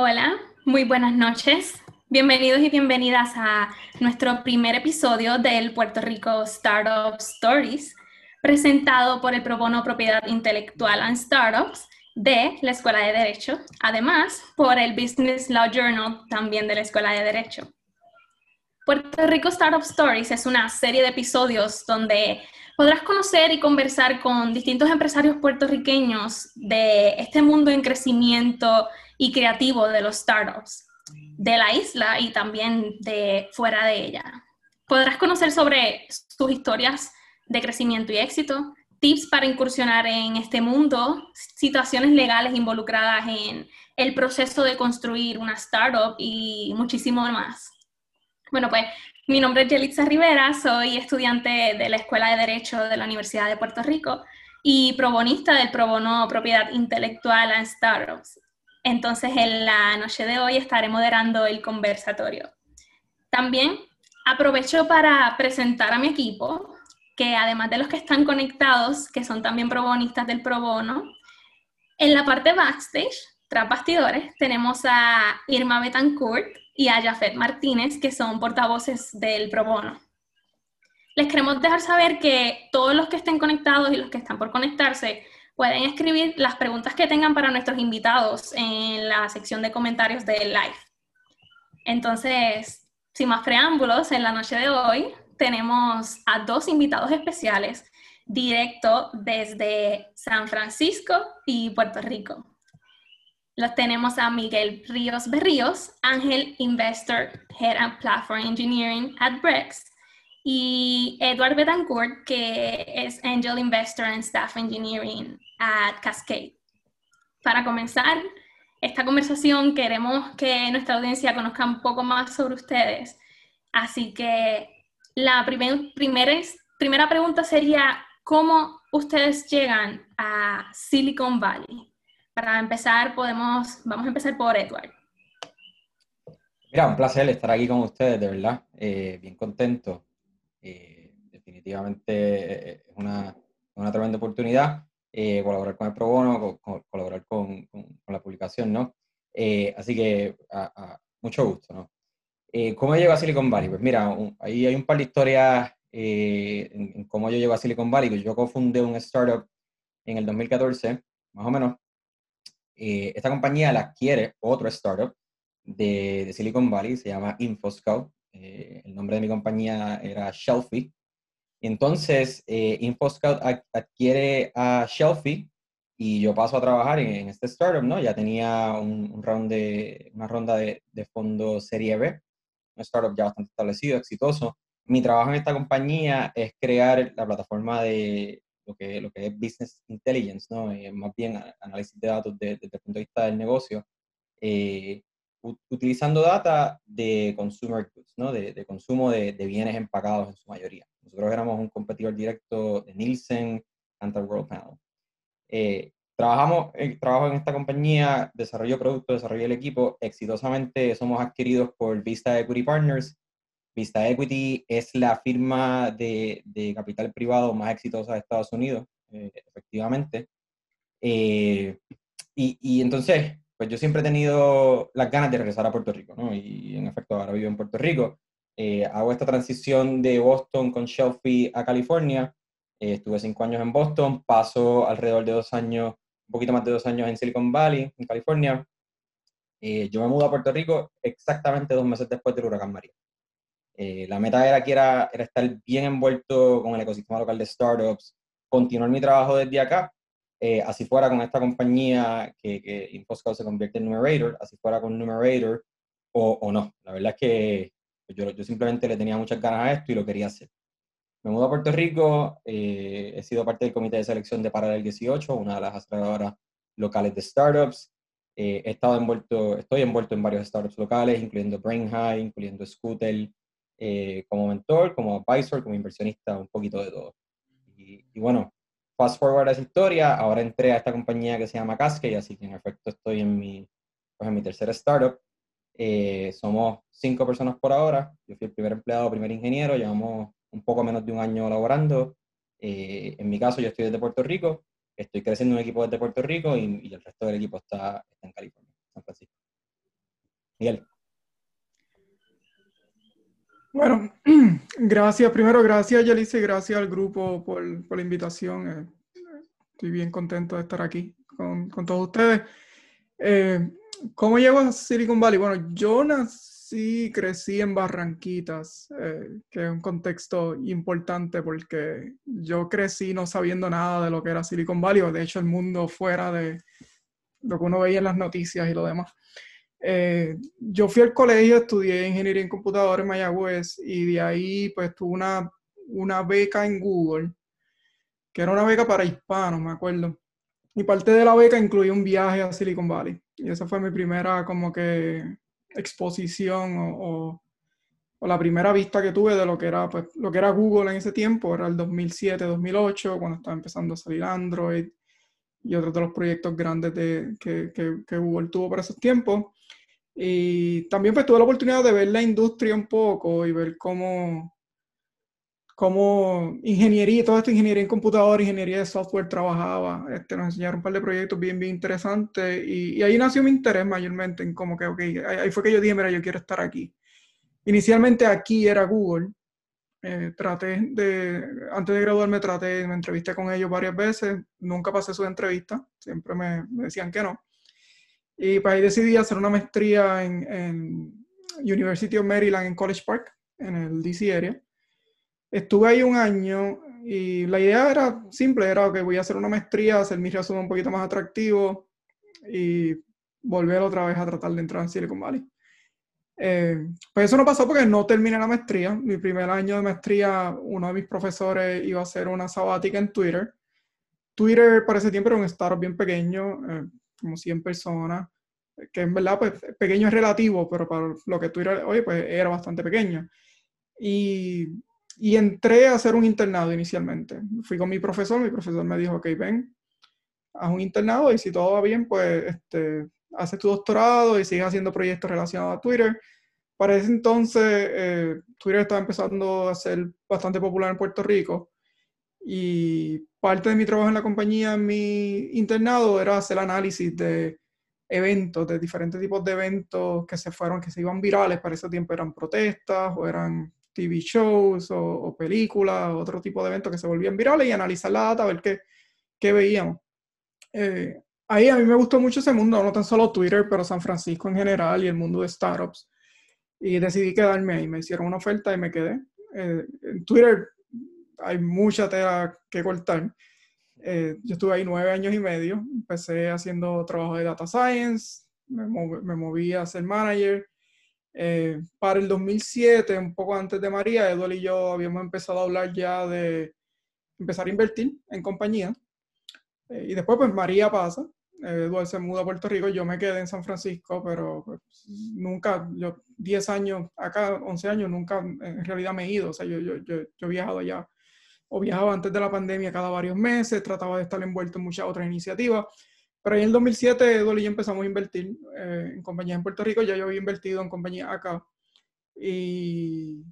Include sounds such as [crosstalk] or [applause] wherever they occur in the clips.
Hola, muy buenas noches. Bienvenidos y bienvenidas a nuestro primer episodio del Puerto Rico Startup Stories, presentado por el Pro Bono Propiedad Intelectual and Startups de la Escuela de Derecho, además por el Business Law Journal también de la Escuela de Derecho. Puerto Rico Startup Stories es una serie de episodios donde podrás conocer y conversar con distintos empresarios puertorriqueños de este mundo en crecimiento y creativo de los startups de la isla y también de fuera de ella. Podrás conocer sobre sus historias de crecimiento y éxito, tips para incursionar en este mundo, situaciones legales involucradas en el proceso de construir una startup y muchísimo más. Bueno, pues mi nombre es Yelitza Rivera, soy estudiante de la Escuela de Derecho de la Universidad de Puerto Rico y probonista del Pro Bono Propiedad Intelectual and Startups. Entonces, en la noche de hoy estaré moderando el conversatorio. También aprovecho para presentar a mi equipo, que además de los que están conectados, que son también probonistas del Pro Bono, en la parte backstage, tras bastidores, tenemos a Irma Betancourt, y a Jafet Martínez, que son portavoces del Pro Bono. Les queremos dejar saber que todos los que estén conectados y los que están por conectarse pueden escribir las preguntas que tengan para nuestros invitados en la sección de comentarios del live. Entonces, sin más preámbulos, en la noche de hoy tenemos a dos invitados especiales directo desde San Francisco y Puerto Rico. Los tenemos a Miguel Ríos Berríos, Ángel Investor, Head and Platform Engineering at Brex, y Edward Betancourt, que es Angel Investor and Staff Engineering at Cascade. Para comenzar esta conversación, queremos que nuestra audiencia conozca un poco más sobre ustedes. Así que la primera, primera pregunta sería, ¿cómo ustedes llegan a Silicon Valley? para empezar, podemos, vamos a empezar por Edward. Mira, un placer estar aquí con ustedes, de verdad, eh, bien contento. Eh, definitivamente eh, es una, una, tremenda oportunidad colaborar con el Pro Bono, colaborar con, con, la publicación, ¿no? así que a, mucho gusto, ¿no? ¿Cómo llego a Silicon Valley? Pues mira, ahí hay un par de historias en, en, cómo yo llego a Silicon Valley. Yo cofundé un startup en el 2014, más o menos, eh, esta compañía la adquiere otro startup de, Silicon Valley, se llama InfoScout. Eh, el nombre de mi compañía era Shelfie. Entonces, eh, InfoScout adquiere a Shelfie y yo paso a trabajar en, este startup, ¿no? Ya tenía un, round de, una ronda de, de fondo Serie B, un startup ya bastante establecido, exitoso. Mi trabajo en esta compañía es crear la plataforma de, lo que, lo que es business intelligence, ¿no? Eh, más bien análisis de datos desde el punto de vista del negocio, eh, utilizando data de consumer goods, ¿no? de, de consumo de, de, bienes empacados en su mayoría. Nosotros éramos un competidor directo de Nielsen, Anta World Panel. Eh, trabajamos, trabajo en esta compañía, desarrollo productos, desarrollo el equipo, exitosamente somos adquiridos por Vista Equity Partners, Vista Equity es la firma de, capital privado más exitosa de Estados Unidos, eh, efectivamente. Eh, y, entonces, pues yo siempre he tenido las ganas de regresar a Puerto Rico, ¿no? Y en efecto, ahora vivo en Puerto Rico. Eh, hago esta transición de Boston con Shelfie a California. estuve cinco años en Boston, paso alrededor de dos años, un poquito más de dos años en Silicon Valley, en California. yo me mudo a Puerto Rico exactamente dos meses después del huracán María. Eh, la meta era que era, era, estar bien envuelto con el ecosistema local de startups, continuar mi trabajo desde acá, eh, así fuera con esta compañía que, que InfoScout se convierte en Numerator, así fuera con Numerator o, o no. La verdad es que yo, yo, simplemente le tenía muchas ganas a esto y lo quería hacer. Me mudo a Puerto Rico, eh, he sido parte del comité de selección de Paralel 18, una de las aceleradoras locales de startups. he estado envuelto, estoy envuelto en varios startups locales, incluyendo Brain High, incluyendo Scooter, eh, como mentor, como advisor, como inversionista, un poquito de todo. Y, bueno, fast forward a esa historia, ahora entré a esta compañía que se llama Cascade, así que en efecto estoy en mi, pues en mi tercera startup. Eh, somos cinco personas por ahora, yo fui el primer empleado, primer ingeniero, llevamos un poco menos de un año laborando. Eh, en mi caso, yo estoy desde Puerto Rico, estoy creciendo un equipo desde Puerto Rico y, y el resto del equipo está, está en California, San Francisco. Miguel. Bueno, [clears throat] gracias. Primero, gracias, Yalice, gracias al grupo por, la invitación. Eh, estoy bien contento de estar aquí con, todos ustedes. Eh, ¿Cómo llego a Silicon Valley? Bueno, yo nací, crecí en Barranquitas, eh, que es un contexto importante porque yo crecí no sabiendo nada de lo que era Silicon Valley, o de hecho el mundo fuera de lo que uno veía en las noticias y lo demás. Eh, yo fui al colegio, estudié ingeniería en computadores en Mayagüez y de ahí pues tuve una, una beca en Google, que era una beca para hispanos, me acuerdo. Y parte de la beca incluía un viaje a Silicon Valley. Y esa fue mi primera como que exposición o, o, la primera vista que tuve de lo que era pues, lo que era Google en ese tiempo, era el 2007-2008, cuando estaba empezando a salir Android y otros de los proyectos grandes de, que, que Google tuvo para esos tiempos. Y también pues tuve la oportunidad de ver la industria un poco y ver cómo, cómo ingeniería, toda esta ingeniería en computador, ingeniería de software trabajaba. Este, nos enseñaron un par de proyectos bien, bien interesantes y, ahí nació mi interés mayormente en como que, ok, ahí fue que yo dije, mira, yo quiero estar aquí. Inicialmente aquí era Google. Eh, traté de, antes de graduarme traté, me entrevisté con ellos varias veces, nunca pasé su entrevista, siempre me, me decían que no. Y pues ahí decidí hacer una maestría en, en, University of Maryland en College Park, en el DC area. Estuve ahí un año y la idea era simple, era que voy a hacer una maestría, hacer mi resumen un poquito más atractivo y volver otra vez a tratar de entrar en Silicon Valley. Eh, pues eso no pasó porque no terminé la maestría. Mi primer año de maestría, uno de mis profesores iba a hacer una sabática en Twitter. Twitter para ese tiempo era un startup bien pequeño, eh, como 100 personas, que en verdad pues pequeño es relativo, pero para lo que Twitter hoy pues era bastante pequeño. Y, y entré a hacer un internado inicialmente. Fui con mi profesor, mi profesor me dijo, ok, ven, haz un internado y si todo va bien, pues este, haces tu doctorado y sigues haciendo proyectos relacionados a Twitter. Para ese entonces, eh, Twitter estaba empezando a ser bastante popular en Puerto Rico y parte de mi trabajo en la compañía, en mi internado, era hacer análisis de eventos, de diferentes tipos de eventos que se fueron, que se iban virales, para ese tiempo eran protestas o eran TV shows o, películas, otro tipo de eventos que se volvían virales y analizar la data, a ver qué, qué veíamos. Eh, ahí a mí me gustó mucho ese mundo, no tan solo Twitter, pero San Francisco en general y el mundo de startups. Y decidí quedarme ahí, me hicieron una oferta y me quedé. Eh, en Twitter hay mucha tela que cortar. Eh, yo estuve ahí nueve años y medio, empecé haciendo trabajo de data science, me, moví, a ser manager. Eh, para el 2007, un poco antes de María, Eduardo y yo habíamos empezado a hablar ya de empezar a invertir en compañía. Eh, y después, pues María pasa, Eduardo se muda a Puerto Rico, yo me quedé en San Francisco, pero pues, nunca, yo 10 años acá, 11 años, nunca en realidad me he ido, o sea, yo, yo, yo, yo he viajado allá o viajaba antes de la pandemia cada varios meses, trataba de estar envuelto en muchas otras iniciativas. Pero ahí en el 2007, Eduardo y yo empezamos a invertir eh, en compañías en Puerto Rico, ya yo había invertido en compañías acá. Y,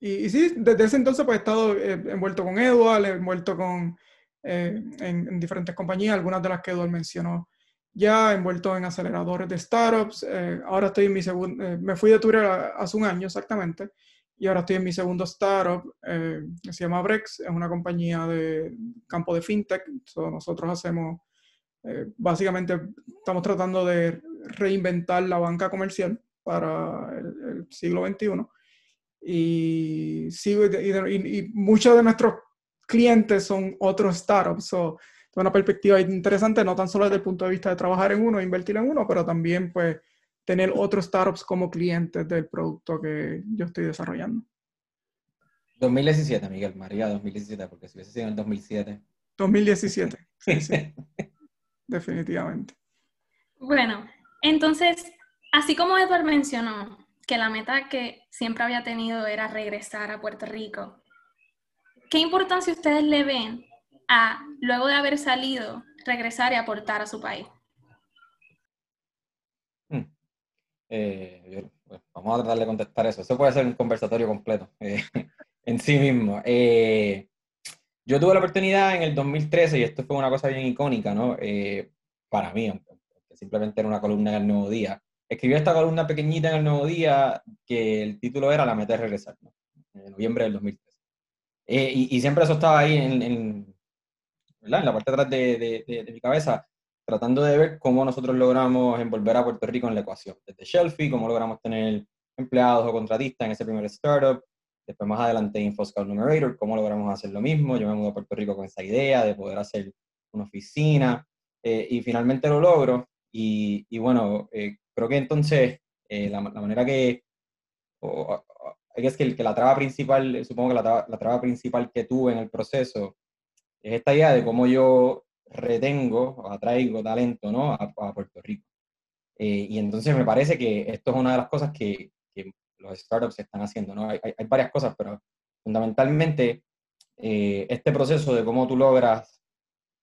y, sí, desde ese entonces pues he estado eh, envuelto con Eduardo, envuelto con, eh, en, diferentes compañías, algunas de las que Eduardo mencionó ya, envuelto en aceleradores de startups. ahora estoy en mi segundo, me fui de Twitter hace un año exactamente y ahora estoy en mi segundo startup, eh, que se llama Brex, es una compañía de campo de fintech. nosotros hacemos, eh, básicamente, estamos tratando de reinventar la banca comercial para el, siglo XXI. Y, y, y, muchos de nuestros clientes son otros startups. So, una perspectiva interesante, no tan solo desde el punto de vista de trabajar en uno, invertir en uno, pero también pues tener otros startups como clientes del producto que yo estoy desarrollando. 2017, Miguel, María, 2017, porque si hubiese sido en el 2007. 2017, sí, sí. [laughs] Definitivamente. Bueno, entonces, así como Edward mencionó que la meta que siempre había tenido era regresar a Puerto Rico, ¿qué importancia ustedes le ven a, luego de haber salido, regresar y aportar a su país? Eh, vamos a tratar de contestar eso. Eso puede ser un conversatorio completo [laughs] eh, en sí mismo. Eh, yo tuve la oportunidad en el 2013, y esto fue una cosa bien icónica, ¿no? para mí, simplemente era una columna en el Nuevo Día, escribí esta columna pequeñita en el Nuevo Día que el título era La meta de regresar, en noviembre del 2013. Eh, y, siempre eso estaba ahí en, en, la parte de atrás de, de, mi cabeza, tratando de ver cómo nosotros logramos envolver a Puerto Rico en la ecuación. Desde Shelfie, cómo logramos tener empleados o contratistas en ese primer startup, después más adelante InfoScout Numerator, cómo logramos hacer lo mismo. Yo me mudé a Puerto Rico con esa idea de poder hacer una oficina eh, y finalmente lo logro. Y, y bueno, eh, creo que entonces eh, la, la, manera que, es que, que, la traba principal, supongo que la traba, la traba principal que tuve en el proceso es esta idea de cómo yo retengo o atraigo talento ¿no? a, a Puerto Rico. y entonces me parece que esto es una de las cosas que, que los startups están haciendo. ¿no? Hay, hay, varias cosas, pero fundamentalmente este proceso de cómo tú logras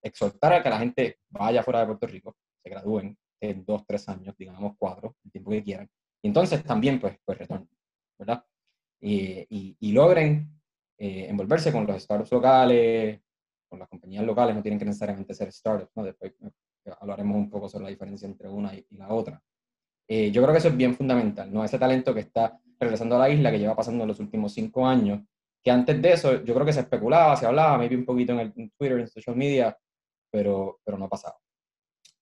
exhortar a que la gente vaya fuera de Puerto Rico, se gradúen en dos, tres años, digamos cuatro, el tiempo que quieran, y entonces también pues, pues retornen, ¿verdad? Y, y, logren eh, envolverse con los startups locales, con las compañías locales, no tienen que necesariamente ser startups, ¿no? Después eh, hablaremos un poco sobre la diferencia entre una y, la otra. Eh, yo creo que eso es bien fundamental, ¿no? Ese talento que está regresando a la isla, que lleva pasando en los últimos cinco años, que antes de eso yo creo que se especulaba, se hablaba, maybe un poquito en, el, en Twitter, en social media, pero, pero no ha pasado.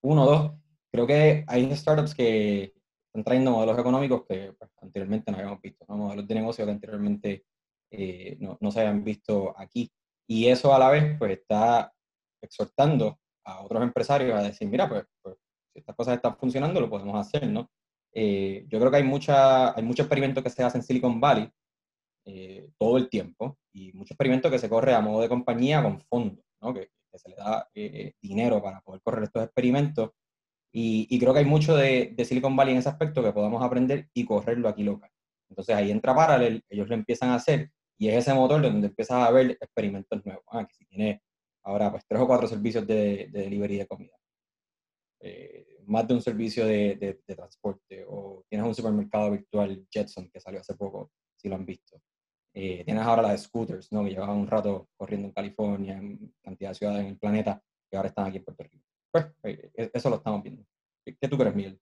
Uno, dos, creo que hay startups que están trayendo modelos económicos que pues, anteriormente no habíamos visto, modelos de negocio que anteriormente eh, no, no, se habían visto aquí. Y eso a la vez pues está exhortando a otros empresarios a decir, mira, pues, pues si estas cosas están funcionando, lo podemos hacer, ¿no? Eh, yo creo que hay, mucha, hay mucho experimento que se hace en Silicon Valley eh, todo el tiempo y mucho experimento que se corre a modo de compañía con fondos, ¿no? Que, se le da eh, dinero para poder correr estos experimentos. Y, creo que hay mucho de, Silicon Valley en ese aspecto que podamos aprender y correrlo aquí local. Entonces ahí entra Parallel, ellos lo empiezan a hacer y es ese motor donde empiezas a ver experimentos nuevos. Ah, que si tiene ahora pues tres o cuatro servicios de, de delivery de comida. Eh, más de un servicio de, transporte o tienes un supermercado virtual Jetson que salió hace poco, si lo han visto. Eh, tienes ahora las scooters, ¿no? Que llevaban un rato corriendo en California, en cantidad de ciudades en el planeta, que ahora están aquí en Puerto Rico. Pues eh, e, eso lo estamos viendo. ¿Qué, tú crees, Miguel?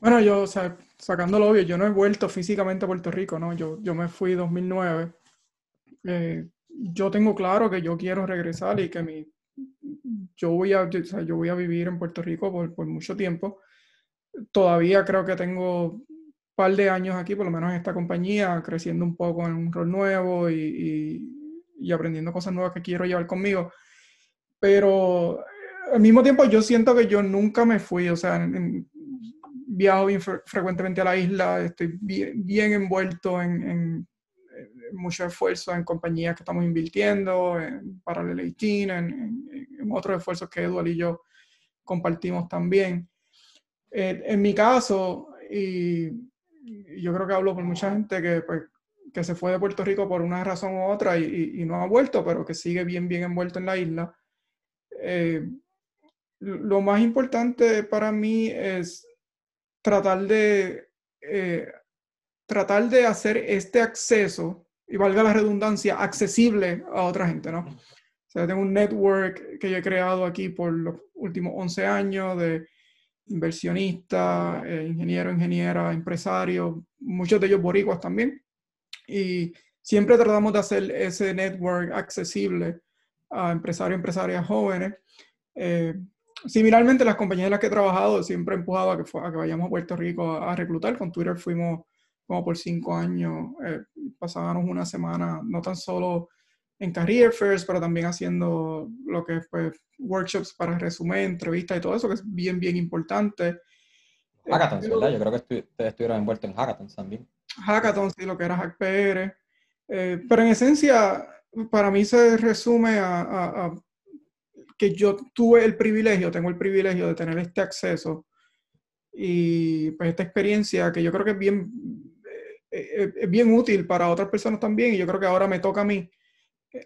Bueno, yo, o sea, sacando lo obvio, yo no he vuelto físicamente a Puerto Rico, ¿no? Yo, yo me fui en 2009. Eh, yo tengo claro que yo quiero regresar y que mi, yo, voy a, o sea, yo voy a vivir en Puerto Rico por, por mucho tiempo. Todavía creo que tengo par de años aquí, por lo menos en esta compañía, creciendo un poco en un rol nuevo y, y, aprendiendo cosas nuevas que quiero llevar conmigo. Pero eh, al mismo tiempo yo siento que yo nunca me fui, o sea, viajo bien frecuentemente a la isla, estoy bien, bien envuelto en, en, mucho esfuerzo en compañías que estamos invirtiendo, en Parallel 18, en, en, otros esfuerzos que Eduardo y yo compartimos también. Eh, en mi caso, y yo creo que hablo por mucha gente que, pues, que se fue de Puerto Rico por una razón u otra y, y, no ha vuelto, pero que sigue bien, bien envuelto en la isla. Eh, lo más importante para mí es tratar de, eh, tratar de hacer este acceso, y valga la redundancia, accesible a otra gente, ¿no? O sea, tengo un network que yo he creado aquí por los últimos 11 años de inversionistas, eh, ingenieros, ingenieras, empresarios, muchos de ellos boricuas también. Y siempre tratamos de hacer ese network accesible a empresarios, empresarias jóvenes. Eh, similarmente, las compañías en las que he trabajado siempre he empujado a que, a que vayamos a Puerto Rico a, reclutar. Con Twitter fuimos como por cinco años, eh, pasábamos una semana no tan solo en Career Fairs, pero también haciendo lo que es pues, workshops para resumen, entrevistas y todo eso, que es bien, bien importante. Hackathons, ¿verdad? Yo creo que ustedes estuvieron envueltos en hackathons también. Hackathons, sí, lo que era HackPR. Eh, pero en esencia, para mí se resume a, que yo tuve el privilegio, tengo el privilegio de tener este acceso y pues esta experiencia que yo creo que es bien, eh, eh, es bien útil para otras personas también y yo creo que ahora me toca a mí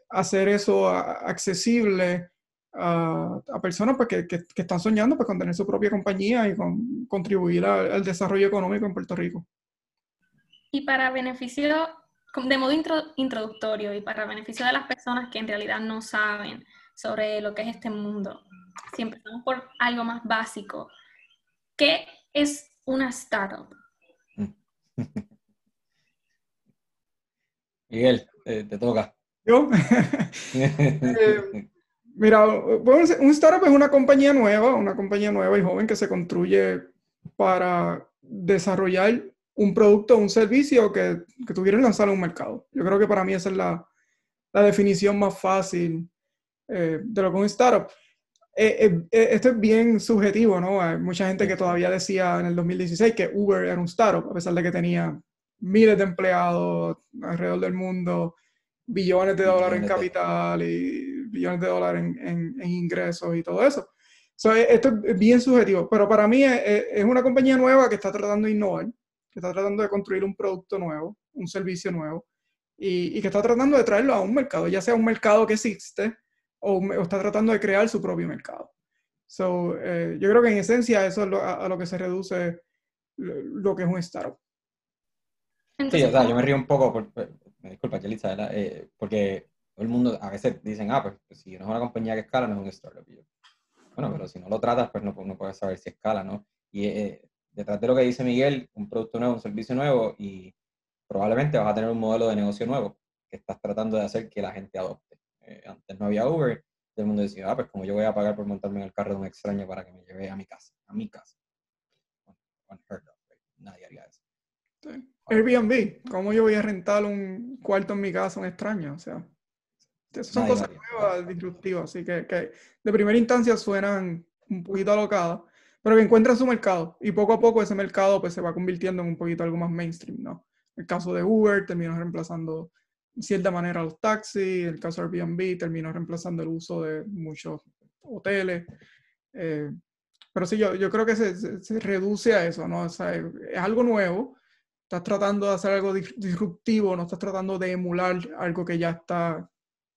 hacer eso accesible a, personas pues, que, que, están soñando pues, con tener su propia compañía y con contribuir al desarrollo económico en Puerto Rico. Y para beneficio, de modo introductorio y para beneficio de las personas que en realidad no saben sobre lo que es este mundo, si empezamos por algo más básico, ¿qué es una startup? [laughs] Miguel, te toca. ¿Yo? [laughs] Eh, mira, un startup es una compañía nueva, una compañía nueva y joven que se construye para desarrollar un producto o un servicio que, que tuvieran lanzar a un mercado. Yo creo que para mí esa es la, la definición más fácil eh, de lo que es un startup. Eh, esto es bien subjetivo, ¿no? Hay mucha gente que todavía decía en el 2016 que Uber era un startup, a pesar de que tenía miles de empleados alrededor del mundo, billones de dólares en capital y billones de dólares en, en, ingresos y todo eso. E, esto es bien subjetivo, pero para mí es, una compañía nueva que está tratando de innovar, que está tratando de construir un producto nuevo, un servicio nuevo, y, y que está tratando de traerlo a un mercado, ya sea un mercado que existe o, está tratando de crear su propio mercado. So, eh, yo creo que en esencia eso es a, lo que se reduce lo, que es un startup. sí, o sea, yo me río un poco, por, me disculpa, Yelitza, eh, porque todo el mundo a veces dicen, ah, pues, pues, si no es una compañía que escala, no es un startup. bueno, pero si no lo tratas, pues no, no puedes saber si escala, ¿no? Y eh, detrás de lo que dice Miguel, un producto nuevo, un servicio nuevo, y probablemente vas a tener un modelo de negocio nuevo que estás tratando de hacer que la gente adopte. Eh, antes no había Uber, todo el mundo decía, ah, pues como yo voy a pagar por montarme en el carro de un extraño para que me lleve a mi casa, a mi casa. Nadie haría eso. Airbnb, ¿cómo yo voy a rentar un cuarto en mi casa a un extraño? O sea, son cosas nuevas, disruptivas, así que, que, de primera instancia suenan un poquito alocadas, pero que encuentran su mercado y poco a poco ese mercado pues se va convirtiendo en un poquito algo más mainstream, ¿no? El caso de Uber terminó reemplazando cierta manera los taxis, el caso Airbnb terminó reemplazando el uso de muchos hoteles. Eh, pero sí, yo, yo creo que se, se, reduce a eso, ¿no? O sea, es algo nuevo, estás tratando de hacer algo disruptivo, no estás tratando de emular algo que ya está,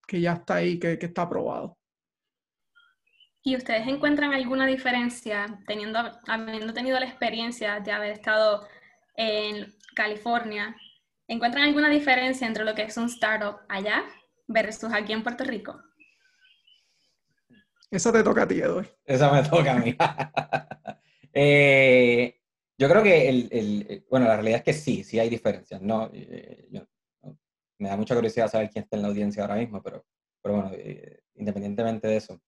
que ya está ahí, que, que está aprobado. ¿Y ustedes encuentran alguna diferencia, teniendo, habiendo tenido la experiencia de haber estado en California, ¿encuentran alguna diferencia entre lo que es un startup allá versus aquí en Puerto Rico? Esa te toca a ti, Eduardo. Esa me toca a mí. [laughs] eh, yo creo que el, el, bueno, la realidad es que sí, sí hay diferencias, ¿no? Eh, me da mucha curiosidad saber quién está en la audiencia ahora mismo, pero, pero bueno, eh, independientemente de eso,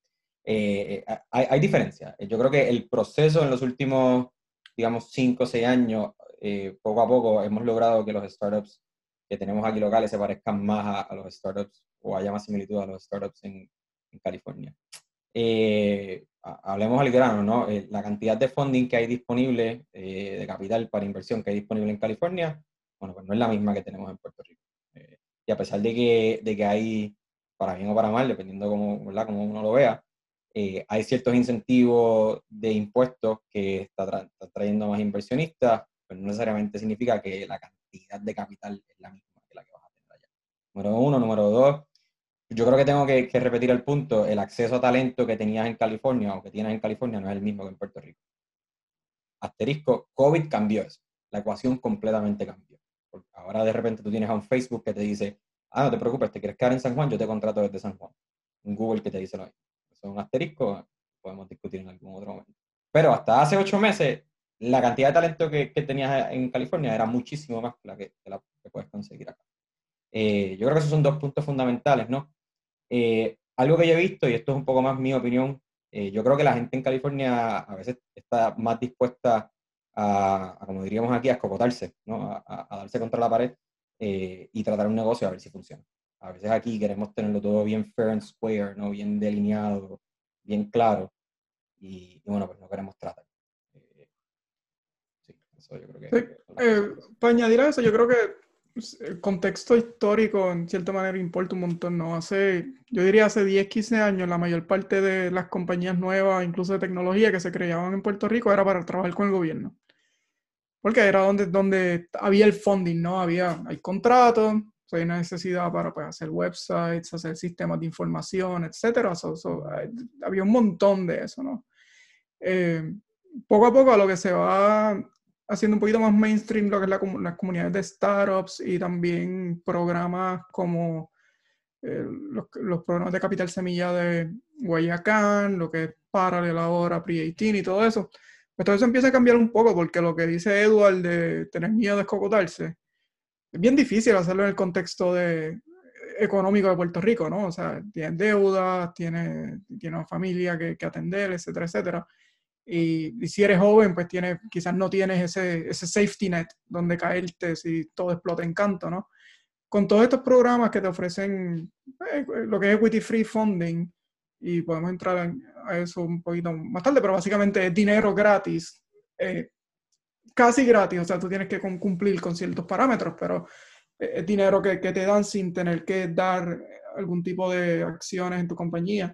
eh, hay, hay, diferencias. Yo creo que el proceso en los últimos, digamos, cinco o seis años, poco a poco hemos logrado que los startups que tenemos aquí locales se parezcan más a, los startups o haya más similitud a los startups en, California. Eh, hablemos al grano, ¿no? Eh, la cantidad de funding que hay disponible, eh, de capital para inversión que hay disponible en California, bueno, pues no es la misma que tenemos en Puerto Rico. Eh, y a pesar de que, de que hay, para bien o para mal, dependiendo cómo, ¿verdad? cómo uno lo vea, hay ciertos incentivos de impuestos que está, trayendo más inversionistas, pero no necesariamente significa que la cantidad de capital es la misma que la que vas a tener allá. Número uno. Número dos, yo creo que tengo que, repetir el punto, el acceso a talento que tenías en California o que tienes en California no es el mismo que en Puerto Rico. Asterisco, COVID cambió eso, la ecuación completamente cambió. ahora de repente tú tienes a un Facebook que te dice, ah, no te preocupes, te quieres quedar en San Juan, yo te contrato desde San Juan. Un Google que te dice lo mismo. Eso es un asterisco, podemos discutir en algún otro momento. Pero hasta hace ocho meses, la cantidad de talento que, que tenías en California era muchísimo más que la que, la que puedes conseguir acá. Eh, yo creo que esos son dos puntos fundamentales, ¿no? Eh, algo que yo he visto, y esto es un poco más mi opinión, eh, yo creo que la gente en California a veces está más dispuesta a, como diríamos aquí, a escocotarse, ¿no? a, darse contra la pared eh, y tratar un negocio a ver si funciona. A veces aquí queremos tenerlo todo bien fair and square, ¿no? bien delineado, bien claro, y, bueno, pues no queremos tratar. Sí, eso yo creo que... para añadir a eso, yo creo que pues, el contexto histórico en cierta manera importa un montón, ¿no? Hace, yo diría hace 10, 15 años, la mayor parte de las compañías nuevas, incluso de tecnología que se creaban en Puerto Rico, era para trabajar con el gobierno. Porque era donde, donde había el funding, ¿no? Había, hay contratos, hay una necesidad para pues, hacer websites, hacer sistemas de información, etc. había un montón de eso, ¿no? Eh, poco a poco a lo que se va haciendo un poquito más mainstream lo que es la, las comunidades de startups y también programas como eh, los, programas de Capital Semilla de Guayacán, lo que es Parallel ahora, Pre-18 y todo eso, Pues todo eso empieza a cambiar un poco porque lo que dice Edward de tener miedo de escocotarse, es bien difícil hacerlo en el contexto de, económico de Puerto Rico, ¿no? O sea, tiene deudas, tiene, tiene una familia que atender, etcétera, etcétera. Y, si eres joven, pues tiene, quizás no tienes ese, ese safety net donde caerte si todo explota en canto, ¿no? Con todos estos programas que te ofrecen eh, lo que es equity free funding, y podemos entrar a eso un poquito más tarde, pero básicamente es dinero gratis, eh, casi gratis, o sea, tú tienes que cumplir con ciertos parámetros, pero es dinero que, que, te dan sin tener que dar algún tipo de acciones en tu compañía.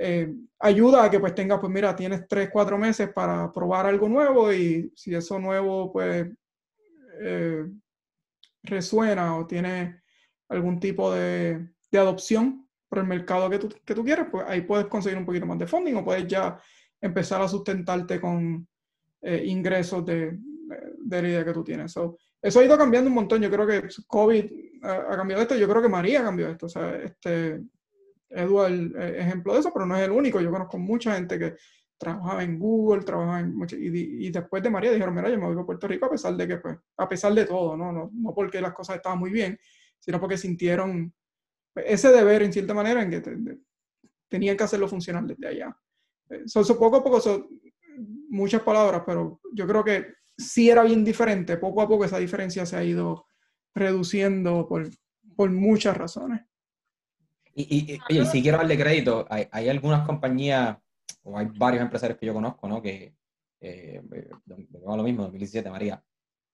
Eh, ayuda a que pues tengas, pues mira, tienes tres, cuatro meses para probar algo nuevo y si eso nuevo pues eh, resuena o tiene algún tipo de, de, adopción por el mercado que tú, que tú quieres, pues ahí puedes conseguir un poquito más de funding o puedes ya empezar a sustentarte con eh, ingresos de, de, la idea que tú tienes. eso ha ido cambiando un montón. Yo creo que COVID ha, cambiado esto. Yo creo que María cambió esto. O sea, este, Edward es ejemplo de eso, pero no es el único. Yo conozco mucha gente que trabajaba en Google, trabajaba en mucho, y, y, después de María dijeron, mira, yo me voy a Puerto Rico a pesar de que, pues, a pesar de todo, ¿no? No, no porque las cosas estaban muy bien, sino porque sintieron ese deber, en cierta manera, en que tenían que hacerlo funcionar desde allá. Son so, poco a poco, son muchas palabras, pero yo creo que sí era bien diferente. Poco a poco esa diferencia se ha ido reduciendo por, por muchas razones. Y, y, si quiero darle crédito, hay, algunas compañías o hay varios empresarios que yo conozco, ¿no? Que, eh, lo mismo, 2017, María,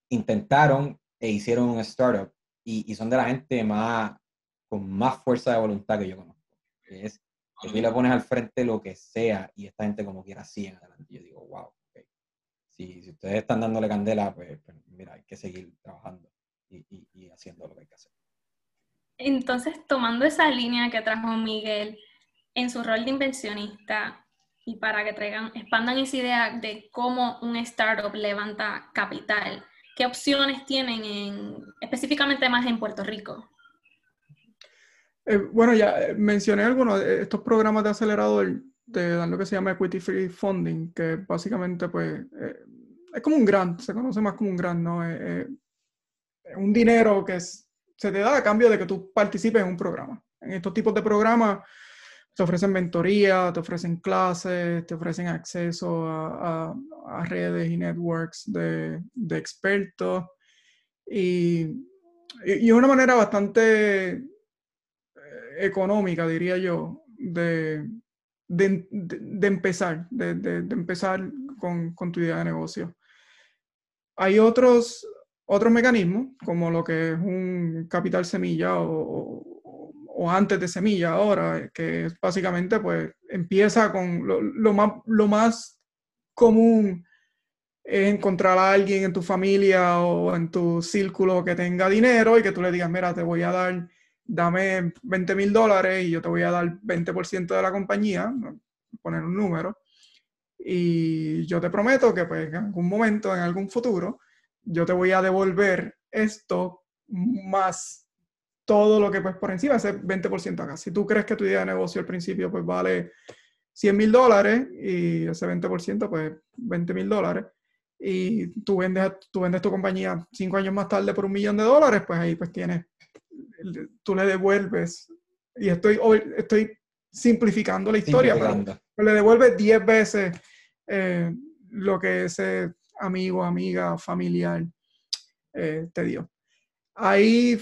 intentaron e hicieron un startup y, son de la gente más, con más fuerza de voluntad que yo conozco. Es que tú le pones al frente lo que sea y esta gente como quiera sigue adelante. Yo digo, wow, si, si, ustedes están dándole candela, pues, pues mira, hay que seguir trabajando y, y, haciendo lo que hay que hacer. Entonces, tomando esa línea que trajo Miguel en su rol de inversionista y para que traigan, expandan esa idea de cómo un startup levanta capital, ¿qué opciones tienen en, específicamente más en Puerto Rico? Eh, bueno, ya eh, mencioné algunos de estos programas de acelerador dan lo que se llama Equity Free Funding, que básicamente pues eh, es como un grant, se conoce más como un grant, ¿no? Es, un dinero que se te da a cambio de que tú participes en un programa. En estos tipos de programas te ofrecen mentoría, te ofrecen clases, te ofrecen acceso a, redes y networks de, de expertos y, y, una manera bastante eh, económica, diría yo, de, de, empezar, de, empezar con, tu idea de negocio. Hay otros, otros mecanismos, como lo que es un capital semilla o, antes de semilla ahora, que básicamente pues empieza con lo, más, lo más común es encontrar a alguien en tu familia o en tu círculo que tenga dinero y que tú le digas, mira, te voy a dar dame 20 mil dólares y yo te voy a dar 20% de la compañía, poner un número, y yo te prometo que pues, en algún momento, en algún futuro, yo te voy a devolver esto más todo lo que pues por encima, ese 20% acá. Si tú crees que tu idea de negocio al principio pues vale 100 mil dólares y ese 20% pues 20 mil dólares y tú vendes, tú vendes tu compañía cinco años más tarde por un millón de dólares, pues ahí pues tienes tú le devuelves, y estoy, estoy simplificando la historia, pero le devuelves 10 veces eh, lo que ese amigo, amiga, familiar eh, te dio. Hay,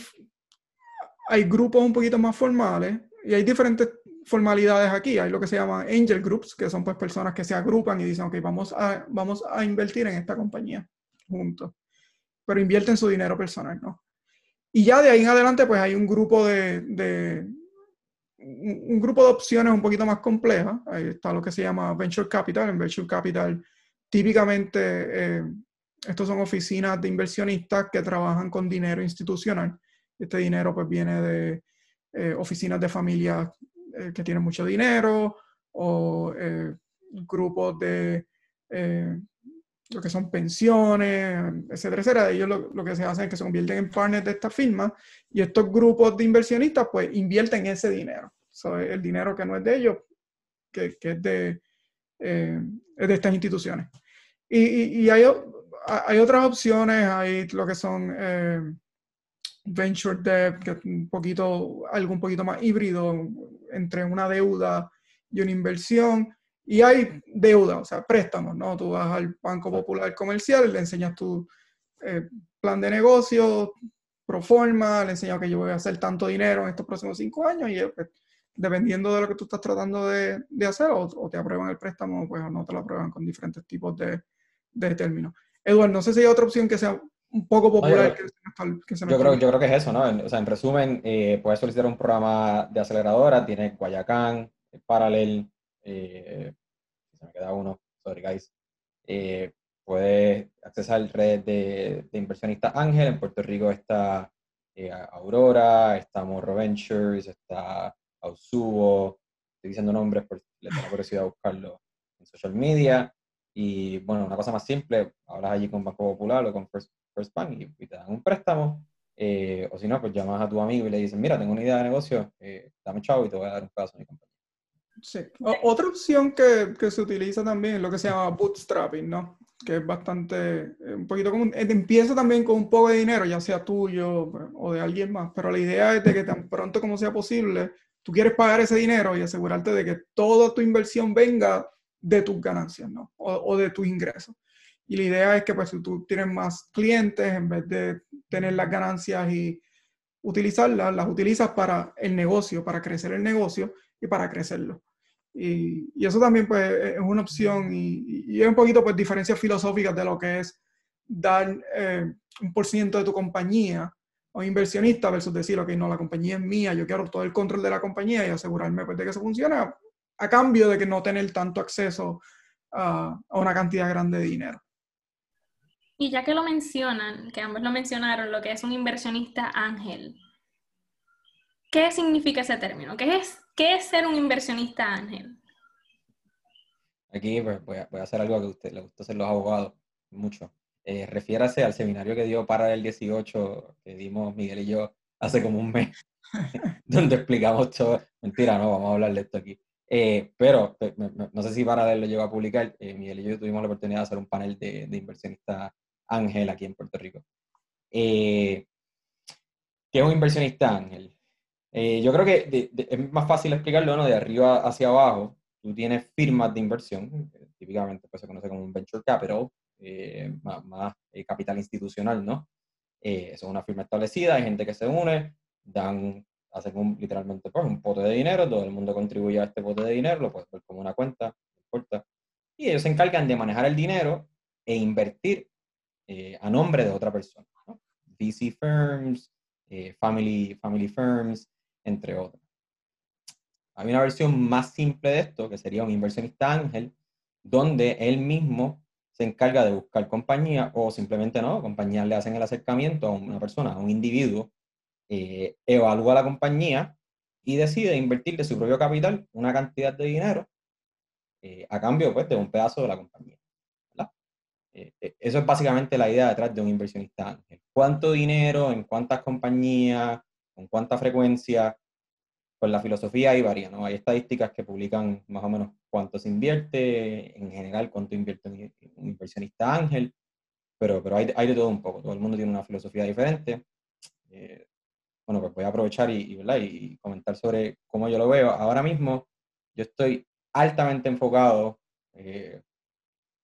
hay grupos un poquito más formales y hay diferentes formalidades aquí. Hay lo que se llama angel groups, que son pues personas que se agrupan y dicen, ok, vamos a, vamos a invertir en esta compañía juntos. Pero invierten su dinero personal, ¿no? Y ya de ahí en adelante, pues hay un grupo de, de un grupo de opciones un poquito más complejas. Ahí está lo que se llama Venture Capital. En Venture Capital, típicamente, eh, estos son oficinas de inversionistas que trabajan con dinero institucional. Este dinero pues viene de eh, oficinas de familias eh, que tienen mucho dinero o grupos de lo que son pensiones, etcétera, etcétera. Ellos lo, que se hace es que se convierten en partners de esta firma y estos grupos de inversionistas pues invierten ese dinero. el dinero que no es de ellos, que, eh, es de estas instituciones. Y, hay, hay, otras opciones, hay lo que son eh, venture debt, que es un poquito, algo un poquito más híbrido entre una deuda y una inversión. Y hay deuda, o sea, préstamos, ¿no? Tú vas al Banco Popular Comercial, le enseñas tu eh, plan de negocio, pro forma, le enseñas que yo voy a hacer tanto dinero en estos próximos cinco años y pues, dependiendo de lo que tú estás tratando de, de hacer, o, te aprueban el préstamo, pues o no te lo aprueban con diferentes tipos de, de términos. Eduardo, no sé si hay otra opción que sea un poco popular. que, se yo, creo, yo creo que es eso, ¿no? o sea, en resumen, eh, puedes solicitar un programa de aceleradora, tiene Guayacán, Paralel, eh, se me queda uno, sorry guys. Eh, puedes accesar redes de, de inversionistas Ángel, en Puerto Rico está eh, Aurora, está Morro Ventures, está Ausubo, estoy diciendo nombres le tengo curiosidad a buscarlo en social media. Y bueno, una cosa más simple, hablas allí con Banco Popular o con First, Bank y, te dan un préstamo. Eh, o si no, pues llamas a tu amigo y le dices, mira, tengo una idea de negocio, eh, dame chavo y te voy a dar un pedazo de mi compañía. Sí. otra opción que, que, se utiliza también es lo que se llama bootstrapping, ¿no? Que es bastante, eh, un poquito como, empieza también con un poco de dinero, ya sea tuyo o de alguien más, pero la idea es de que tan pronto como sea posible, tú quieres pagar ese dinero y asegurarte de que toda tu inversión venga de tus ganancias, ¿no? O, de tus ingresos. Y la idea es que pues si tú tienes más clientes, en vez de tener las ganancias y utilizarlas, las utilizas para el negocio, para crecer el negocio y para crecerlo. Y, eso también pues es una opción y, y, es un poquito pues diferencias filosóficas de lo que es dar eh, un por ciento de tu compañía un inversionista versus decir, ok, no, la compañía es mía, yo quiero todo el control de la compañía y asegurarme pues, de que eso funciona a cambio de que no tener tanto acceso a, una cantidad grande de dinero. Y ya que lo mencionan, que ambos lo mencionaron, lo que es un inversionista ángel, ¿qué significa ese término? ¿Qué es, qué es ser un inversionista ángel? Aquí pues, voy, a, hacer algo que a usted le gusta hacer los abogados mucho. Eh, refiérase al seminario que dio para el 18, que dimos Miguel y yo hace como un mes, [laughs] donde explicamos todo. Mentira, no, vamos a hablar de esto aquí. Eh, pero no sé si para lo llegó a publicar, eh, Miguel y yo tuvimos la oportunidad de hacer un panel de, de inversionista ángel aquí en Puerto Rico. Eh, ¿Qué es un inversionista ángel? yo creo que es más fácil explicarlo ¿no? de arriba hacia abajo. Tú tienes firmas de inversión, típicamente pues, se conoce como un venture capital, más, más capital institucional, ¿no? es una firma establecida, hay gente que se une, dan hacen un, literalmente pues, un pote de dinero, todo el mundo contribuye a este pote de dinero, lo puedes ver como una cuenta, no importa. Y ellos se encargan de manejar el dinero e invertir eh, a nombre de otra persona. ¿no? VC firms, eh, family, family firms, entre otros. Hay una versión más simple de esto, que sería un inversionista ángel, donde él mismo se encarga de buscar compañía o simplemente no, compañías le hacen el acercamiento a una persona, a un individuo eh, evalúa la compañía y decide invertir de su propio capital una cantidad de dinero eh, a cambio pues, de un pedazo de la compañía. Eh, eso es básicamente la idea detrás de un inversionista ángel. ¿Cuánto dinero, en cuántas compañías, con cuánta frecuencia? Pues la filosofía ahí varía, ¿no? Hay estadísticas que publican más o menos cuánto se invierte, en general cuánto invierte un inversionista ángel, pero, pero hay, hay de todo un poco, todo el mundo tiene una filosofía diferente bueno, pues voy a aprovechar y, y, comentar sobre cómo yo lo veo. Ahora mismo yo estoy altamente enfocado, eh,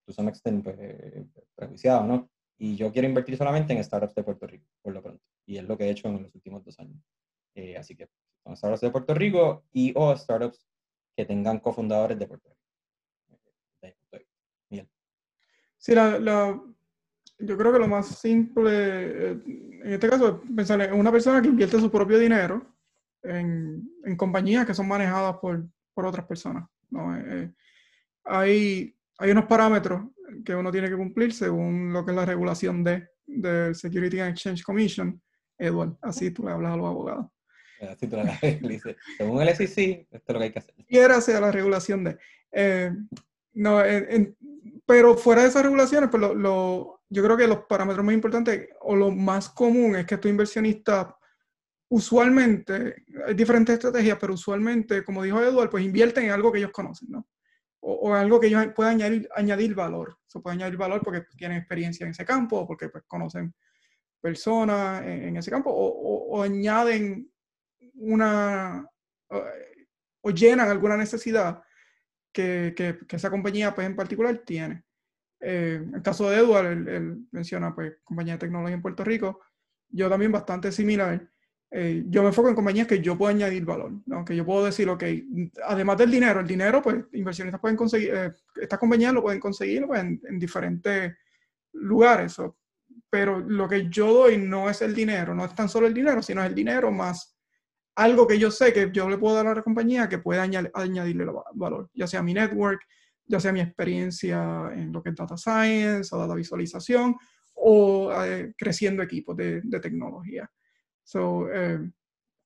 to some extent, pues, eh, prejuiciado, ¿no? Y yo quiero invertir solamente en startups de Puerto Rico, por lo pronto. Y es lo que he hecho en los últimos dos años. Eh, así que son startups de Puerto Rico y o startups que tengan cofundadores de Puerto Rico. Sí, la, la, yo creo que lo más simple, eh, en este caso, es pensar en una persona que invierte su propio dinero en, en compañías que son manejadas por, por otras personas. ¿no? Eh, eh, hay, hay unos parámetros que uno tiene que cumplir según lo que es la regulación de, de Security and Exchange Commission. Edward, así tú le hablas a los abogados. Así tú le dices, según el SEC, esto es lo que hay que hacer. Y era sea la regulación de... no, pero fuera de esas regulaciones, pues lo, lo yo creo que los parámetros más importantes o lo más común es que tu inversionista usualmente, hay diferentes estrategias, pero usualmente, como dijo Eduardo, pues invierten en algo que ellos conocen, ¿no? o, algo que ellos puedan añadir, añadir valor. Se puede añadir valor porque tienen experiencia en ese campo, o porque pues, conocen personas en, ese campo, o, añaden una, o, llenan alguna necesidad que, que, esa compañía pues, en particular tiene. Eh, en el caso de Edward, él, menciona pues, compañía de tecnología en Puerto Rico, yo también bastante similar. Eh, yo me enfoco en compañías que yo puedo añadir valor, ¿no? que yo puedo decir, ok, además del dinero, el dinero, pues inversionistas pueden conseguir, eh, estas compañías lo pueden conseguir pues, en, diferentes lugares, pero lo que yo doy no es el dinero, no es tan solo el dinero, sino es el dinero más algo que yo sé que yo le puedo dar a la compañía que pueda añadirle valor, ya sea mi network, ya sea mi experiencia en lo que es data science o data visualización o eh, creciendo equipos de, de tecnología. So, eh,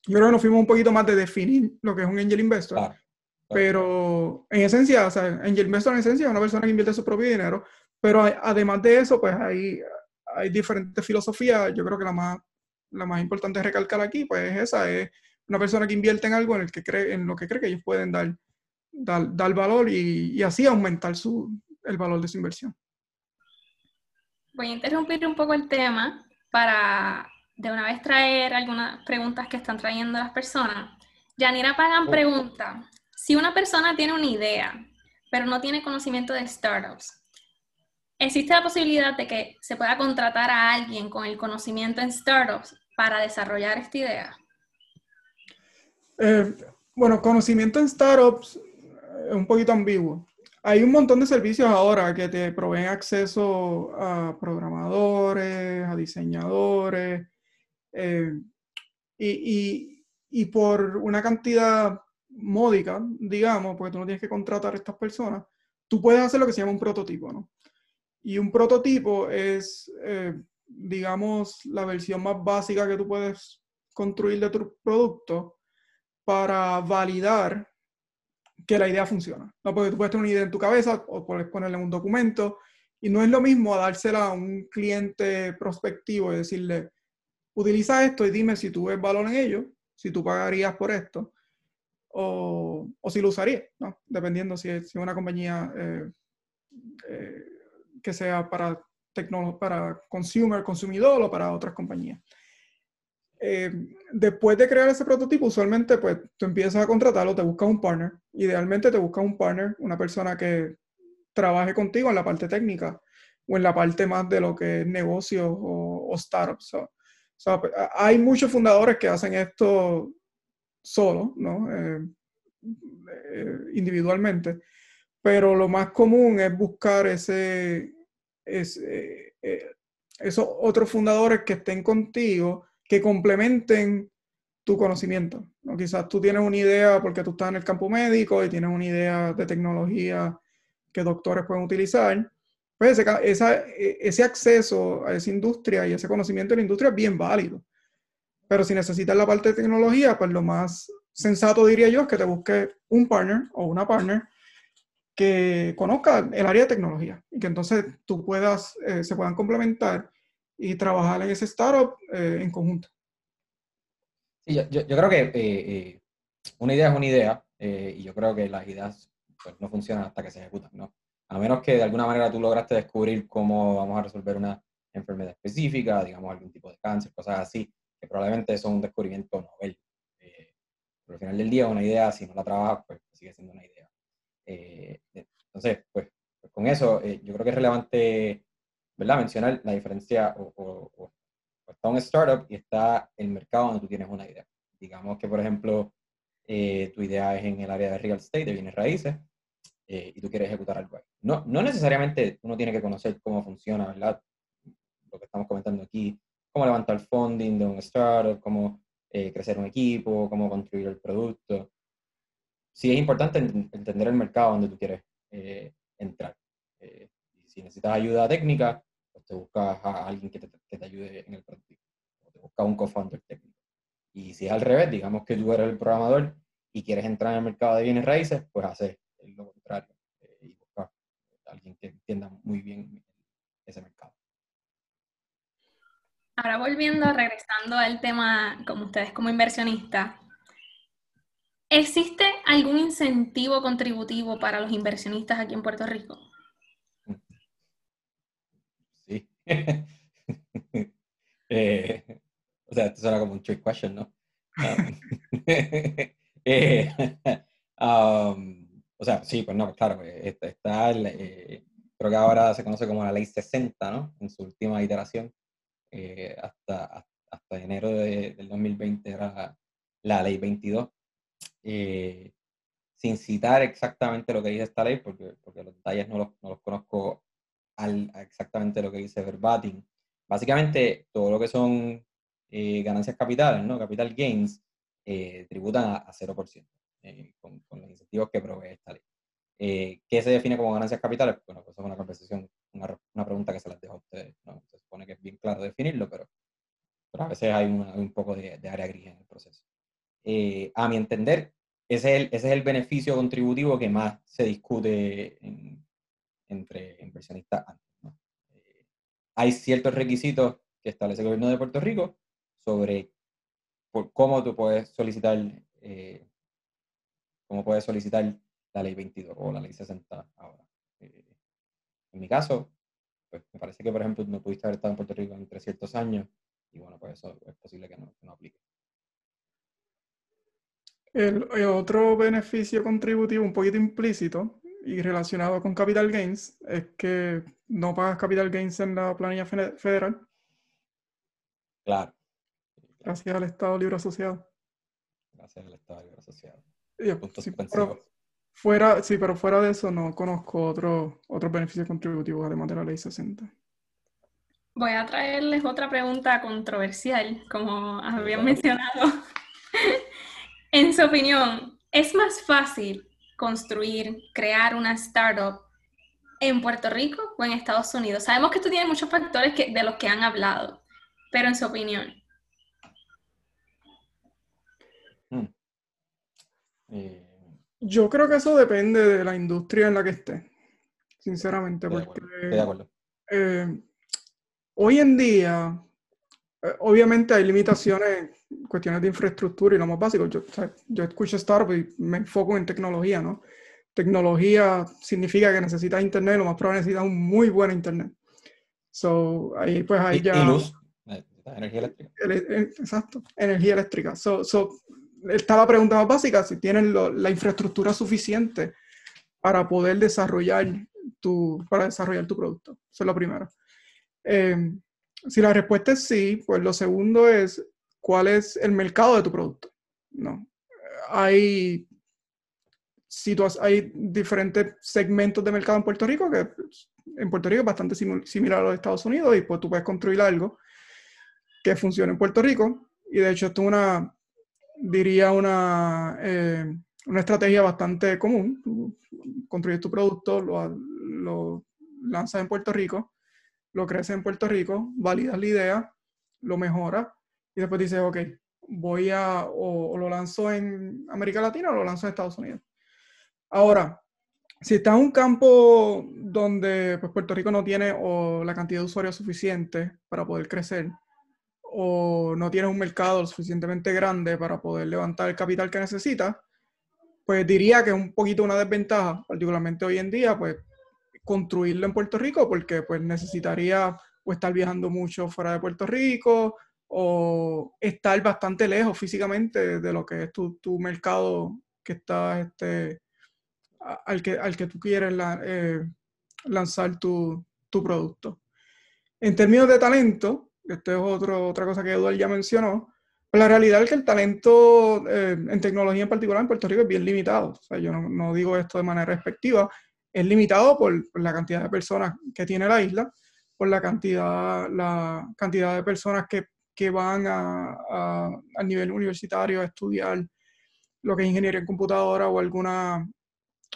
yo creo que nos fuimos un poquito más de definir lo que es un angel investor. Pero en esencia, o sea, angel investor en esencia es una persona que invierte su propio dinero, pero además de eso, pues hay, hay diferentes filosofías. Yo creo que la más, la más importante de recalcar aquí, pues es esa, es una persona que invierte en algo en, el que cree, en lo que cree que ellos pueden dar, dar, dar valor y, y, así aumentar su, el valor de su inversión. Voy a interrumpir un poco el tema para de una vez traer algunas preguntas que están trayendo las personas. Yanira Pagan oh. pregunta, si una persona tiene una idea, pero no tiene conocimiento de startups, ¿existe la posibilidad de que se pueda contratar a alguien con el conocimiento en startups para desarrollar esta idea? Eh, bueno, conocimiento en startups un poquito ambiguo. Hay un montón de servicios ahora que te proveen acceso a programadores, a diseñadores, eh, y, y, por una cantidad módica, digamos, porque tú no tienes que contratar a estas personas, tú puedes hacer lo que se llama un prototipo, ¿no? Y un prototipo es, eh, digamos, la versión más básica que tú puedes construir de tu producto para validar que la idea funciona. ¿no? Porque tú puedes tener una idea en tu cabeza o puedes ponerla en un documento y no es lo mismo dársela a un cliente prospectivo y decirle, utiliza esto y dime si tú ves valor en ello, si tú pagarías por esto, o, o si lo usarías, ¿no? Dependiendo si es, una compañía eh, eh, que sea para, para consumer, consumidor o para otras compañías. Eh, después de crear ese prototipo, usualmente pues tú empiezas a contratarlo, te buscas un partner. Idealmente te buscas un partner, una persona que trabaje contigo en la parte técnica o en la parte más de lo que es negocio o, startups hay muchos fundadores que hacen esto solo, ¿no? Eh, eh, individualmente, pero lo más común es buscar ese, ese esos otros fundadores que estén contigo, que complementen tu conocimiento. ¿no? Quizás tú tienes una idea porque tú estás en el campo médico y tienes una idea de tecnología que doctores pueden utilizar, pues e, ese, acceso a esa industria y ese conocimiento de la industria es bien válido. Pero si necesitas la parte de tecnología, pues lo más sensato diría yo es que te busques un partner o una partner que conozca el área de tecnología y que entonces tú puedas, eh, se puedan complementar y trabajar en ese startup eh, en conjunto. Sí, yo, creo que eh, una idea es una idea y yo creo que las ideas pues, no funcionan hasta que se ejecutan, ¿no? a menos que de alguna manera tú lograste descubrir cómo vamos a resolver una enfermedad específica, digamos algún tipo de cáncer, cosas así, que probablemente son un descubrimiento novel. Eh, pero al final del día, una idea, si no la trabajas, pues sigue siendo una idea. Eh, entonces, pues, pues con eso, eh, yo creo que es relevante, ¿verdad?, mencionar la diferencia, o, está un startup y está el mercado donde tú tienes una idea. Digamos que, por ejemplo, tu idea es en el área de real estate, de bienes raíces, y tú quieres ejecutar algo ahí no, no necesariamente uno tiene que conocer cómo funciona, ¿verdad? Lo que estamos comentando aquí, cómo levantar funding de un startup, cómo eh, crecer un equipo, cómo construir el producto. Sí es importante entender el mercado donde tú quieres eh, entrar. Eh, si necesitas ayuda técnica, pues te buscas a alguien que te, ayude en el producto. O te buscas un co-founder técnico. Y si es al revés, digamos que tú eres el programador y quieres entrar en el mercado de bienes raíces, pues haces lo contrario alguien que entienda muy bien ese mercado. Ahora volviendo, regresando al tema como ustedes como inversionistas, ¿Existe algún incentivo contributivo para los inversionistas aquí en Puerto Rico? Sí. [laughs] Eh, o sea, esto suena como un trick question, ¿no? Um, [laughs] eh, [laughs] um, o sea, sí, pues no, claro, eh, está, el, creo que ahora se conoce como la ley 60, ¿no? En su última iteración, hasta, hasta enero del 2020 era la ley 22. sin citar exactamente lo que dice esta ley, porque, porque los detalles no los, no los conozco al, exactamente lo que dice verbatim. Básicamente, todo lo que son eh, ganancias capitales, ¿no? Capital gains, eh, tributan a, 0% eh, con, con, los incentivos que provee esta ley. ¿Qué se define como ganancias capitales? Bueno, pues es una conversación, una, una, pregunta que se las dejo a ustedes. ¿no? Se supone que es bien claro definirlo, pero, pero a veces hay, un poco de, de, área gris en el proceso. a mi entender, ese es, el, ese es el beneficio contributivo que más se discute en, entre inversionistas eh, hay ciertos requisitos que establece el gobierno de Puerto Rico sobre por cómo tú puedes solicitar, eh, cómo puedes solicitar la ley 22 o la ley 60 ahora. Eh, en mi caso, pues me parece que, por ejemplo, no pudiste haber estado en Puerto Rico entre ciertos años y bueno, pues eso es posible que no, aplique. el, otro beneficio contributivo un poquito implícito y relacionado con capital gains es que no pagas capital gains en la planilla federal. Claro. Gracias al Estado Libre Asociado. Gracias al Estado Libre Asociado. sí, pero fuera, sí, pero fuera de eso no conozco otros otro beneficios contributivos además de la ley 60. Voy a traerles otra pregunta controversial, como habían mencionado. [laughs] en su opinión, ¿es más fácil construir, crear una startup en Puerto Rico o en Estados Unidos? Sabemos que esto tiene muchos factores que, de los que han hablado, pero en su opinión. Hmm. Eh, Yo creo que eso depende de la industria en la que esté, sinceramente, porque eh, hoy en día, obviamente hay limitaciones cuestiones de infraestructura y lo más básico. Yo, yo escucho startup y me enfoco en tecnología, ¿no? Tecnología significa que necesitas internet, lo más probable necesitas un muy buen internet. So, ahí pues ahí ya... Y luz, eh, energía eléctrica. Eh, exacto, energía eléctrica. So, so, está la pregunta más básica, si tienen la infraestructura suficiente para poder desarrollar tu, para desarrollar tu producto. Eso es lo primero. Eh, si la respuesta es sí, pues lo segundo es cuál es el mercado de tu producto. No. Hay, hay diferentes segmentos de mercado en Puerto Rico que en Puerto Rico es bastante similar a los Estados Unidos y pues tú puedes construir algo que funcione en Puerto Rico. Y de hecho esto es una, diría una, eh, una estrategia bastante común. Tú construyes tu producto, lo, lo lanzas en Puerto Rico, lo creces en Puerto Rico, validas la idea, lo mejoras y después dices, ok, voy a, o, lo lanzo en América Latina o lo lanzo en Estados Unidos. Ahora, si está en un campo donde pues, Puerto Rico no tiene o la cantidad de usuarios suficiente para poder crecer, o no tiene un mercado suficientemente grande para poder levantar el capital que necesita, pues diría que es un poquito una desventaja, particularmente hoy en día, pues construirlo en Puerto Rico, porque pues necesitaría o estar viajando mucho fuera de Puerto Rico, o estar bastante lejos físicamente de lo que es tu, tu mercado que está este, al, que, al que tú quieres eh, lanzar tu, tu, producto. En términos de talento, esto es otro, otra cosa que Eduardo ya mencionó, pues la realidad es que el talento eh, en tecnología en particular en Puerto Rico es bien limitado. Yo no digo esto de manera respectiva, es limitado por, por, la cantidad de personas que tiene la isla, por la cantidad, la cantidad de personas que que van a, a, nivel universitario a estudiar lo que es ingeniería en computadora o alguna,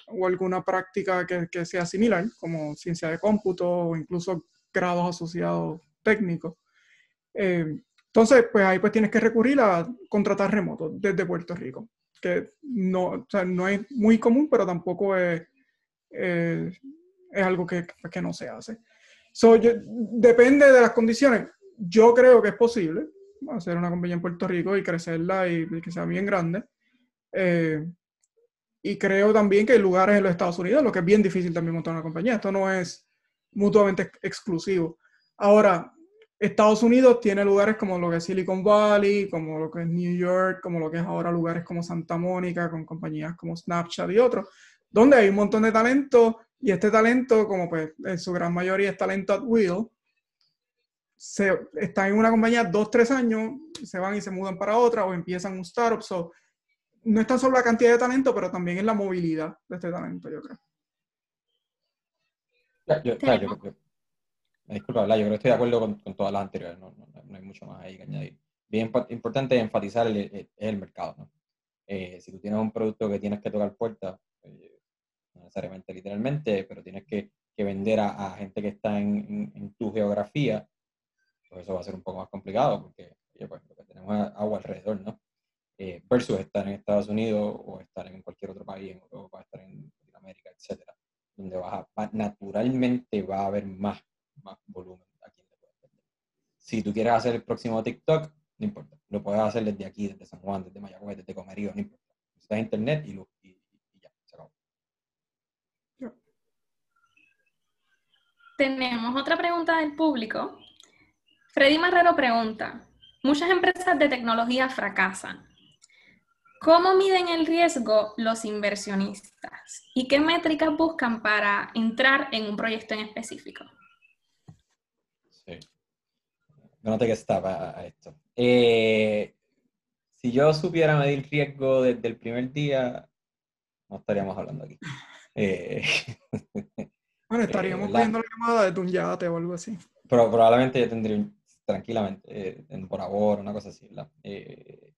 o alguna práctica que, que sea similar, como ciencia de cómputo o incluso grados asociados técnicos. Eh, entonces, pues ahí pues tienes que recurrir a contratar remoto desde Puerto Rico, que no, o sea, no es muy común, pero tampoco es, es algo que, que, no se hace. So, depende de las condiciones yo creo que es posible hacer una compañía en Puerto Rico y crecerla y, que sea bien grande. Eh, y creo también que hay lugares en los Estados Unidos, lo que es bien difícil también montar una compañía. Esto no es mutuamente exclusivo. Ahora, Estados Unidos tiene lugares como lo que es Silicon Valley, como lo que es New York, como lo que es ahora lugares como Santa Mónica, con compañías como Snapchat y otros, donde hay un montón de talento y este talento, como pues en su gran mayoría es talento at will, se, están en una compañía dos, tres años, se van y se mudan para otra o empiezan un startup. So, no es tan solo la cantidad de talento, pero también es la movilidad de este talento, yo creo. yo, disculpa, yo creo que estoy de acuerdo con, todas las anteriores, no, hay mucho más ahí que añadir. Bien importante enfatizar el, mercado. Eh, si tú tienes un producto que tienes que tocar puertas, eh, no necesariamente literalmente, pero tienes que, que vender a, gente que está en, en, tu geografía, pues eso va a ser un poco más complicado porque pues, tenemos agua alrededor, ¿no? Eh, versus estar en Estados Unidos o estar en cualquier otro país, en Europa, estar en Latinoamérica, etcétera, donde va, naturalmente va a haber más, más volumen aquí Si tú quieres hacer el próximo TikTok, no importa, lo puedes hacer desde aquí, desde San Juan, desde Mayagüez, desde Comerío, no importa. Necesitas internet y, lo, y, ya, se acabó. Tenemos otra pregunta del público. Freddy Marrero pregunta, muchas empresas de tecnología fracasan. ¿Cómo miden el riesgo los inversionistas? ¿Y qué métricas buscan para entrar en un proyecto en específico? Sí. No te que estaba a esto. Eh, si yo supiera medir riesgo desde el primer día, no estaríamos hablando aquí. Eh, [laughs] bueno, estaríamos eh, la llamada de un yate o algo así. Pero probablemente yo tendría tranquilamente, por favor, una cosa así. Eh,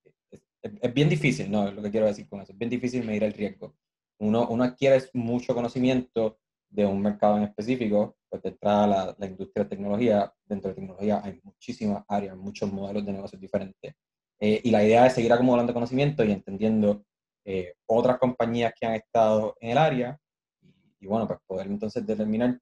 es, bien difícil, ¿no? Es lo que quiero decir con eso. Es bien difícil medir el riesgo. Uno, uno adquiere mucho conocimiento de un mercado en específico, pues detrás de la, la industria de tecnología, dentro de tecnología hay muchísimas áreas, muchos modelos de negocios diferentes. Eh, y la idea es seguir acumulando conocimiento y entendiendo eh, otras compañías que han estado en el área y, bueno, pues poder entonces determinar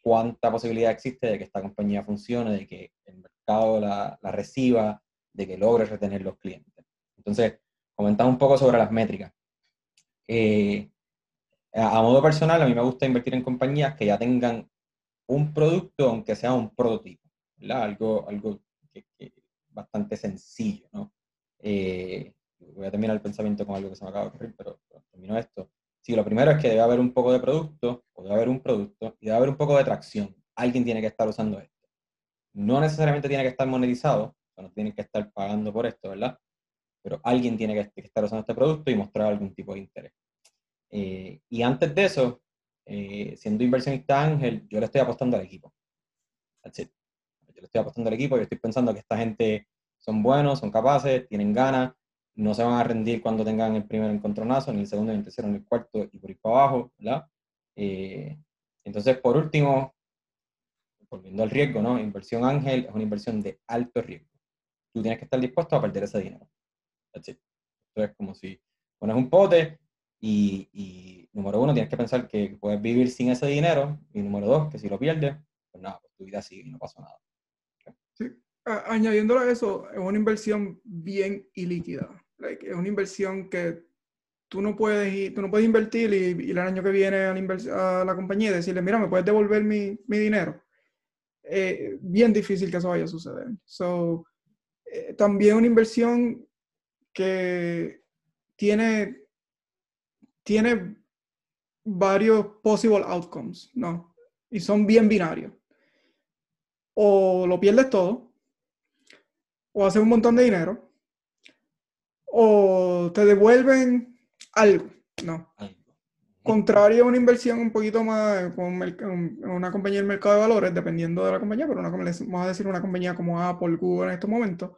cuánta posibilidad existe de que esta compañía funcione, de que el mercado la, la reciba, de que logre retener los clientes. Entonces, comentamos un poco sobre las métricas. Eh, a, modo personal, a mí me gusta invertir en compañías que ya tengan un producto, aunque sea un prototipo. Algo, algo bastante sencillo, ¿no? Eh, voy a terminar el pensamiento con algo que se me acaba de ocurrir, pero, termino esto. Sí, lo primero es que debe haber un poco de producto, o debe haber un producto, y debe haber un poco de tracción. Alguien tiene que estar usando esto. No necesariamente tiene que estar monetizado, o no tienen que estar pagando por esto, ¿verdad? pero alguien tiene que, estar usando este producto y mostrar algún tipo de interés. Eh, y antes de eso, eh, siendo inversionista ángel, yo le estoy apostando al equipo. That's it. Yo le estoy apostando al equipo y estoy pensando que esta gente son buenos, son capaces, tienen ganas, no se van a rendir cuando tengan el primer encontronazo, ni el segundo, ni el tercero, ni el cuarto, y por ir para abajo, ¿verdad? Eh, entonces, por último, volviendo al riesgo, ¿no? Inversión ángel es una inversión de alto riesgo. Tú tienes que estar dispuesto a perder ese dinero. Entonces es como si pones un pote y, número uno, tienes que pensar que puedes vivir sin ese dinero y número dos, que si lo pierdes, pues nada, pues tu vida sigue y no pasa nada. Añadiéndolo a eso, es una inversión bien ilíquida. Es una inversión que tú no puedes ir, tú no puedes invertir y, el año que viene a la, compañía y decirle, mira, ¿me puedes devolver mi, mi dinero? Eh, bien difícil que eso vaya a suceder. So, eh, también una inversión que tiene, tiene varios possible outcomes, ¿no? Y son bien binarios. O lo pierdes todo, o haces un montón de dinero, o te devuelven algo, ¿no? Contrario a una inversión un poquito más con una compañía del mercado de valores, dependiendo de la compañía, pero una, vamos a decir una compañía como Apple, Google en estos momentos,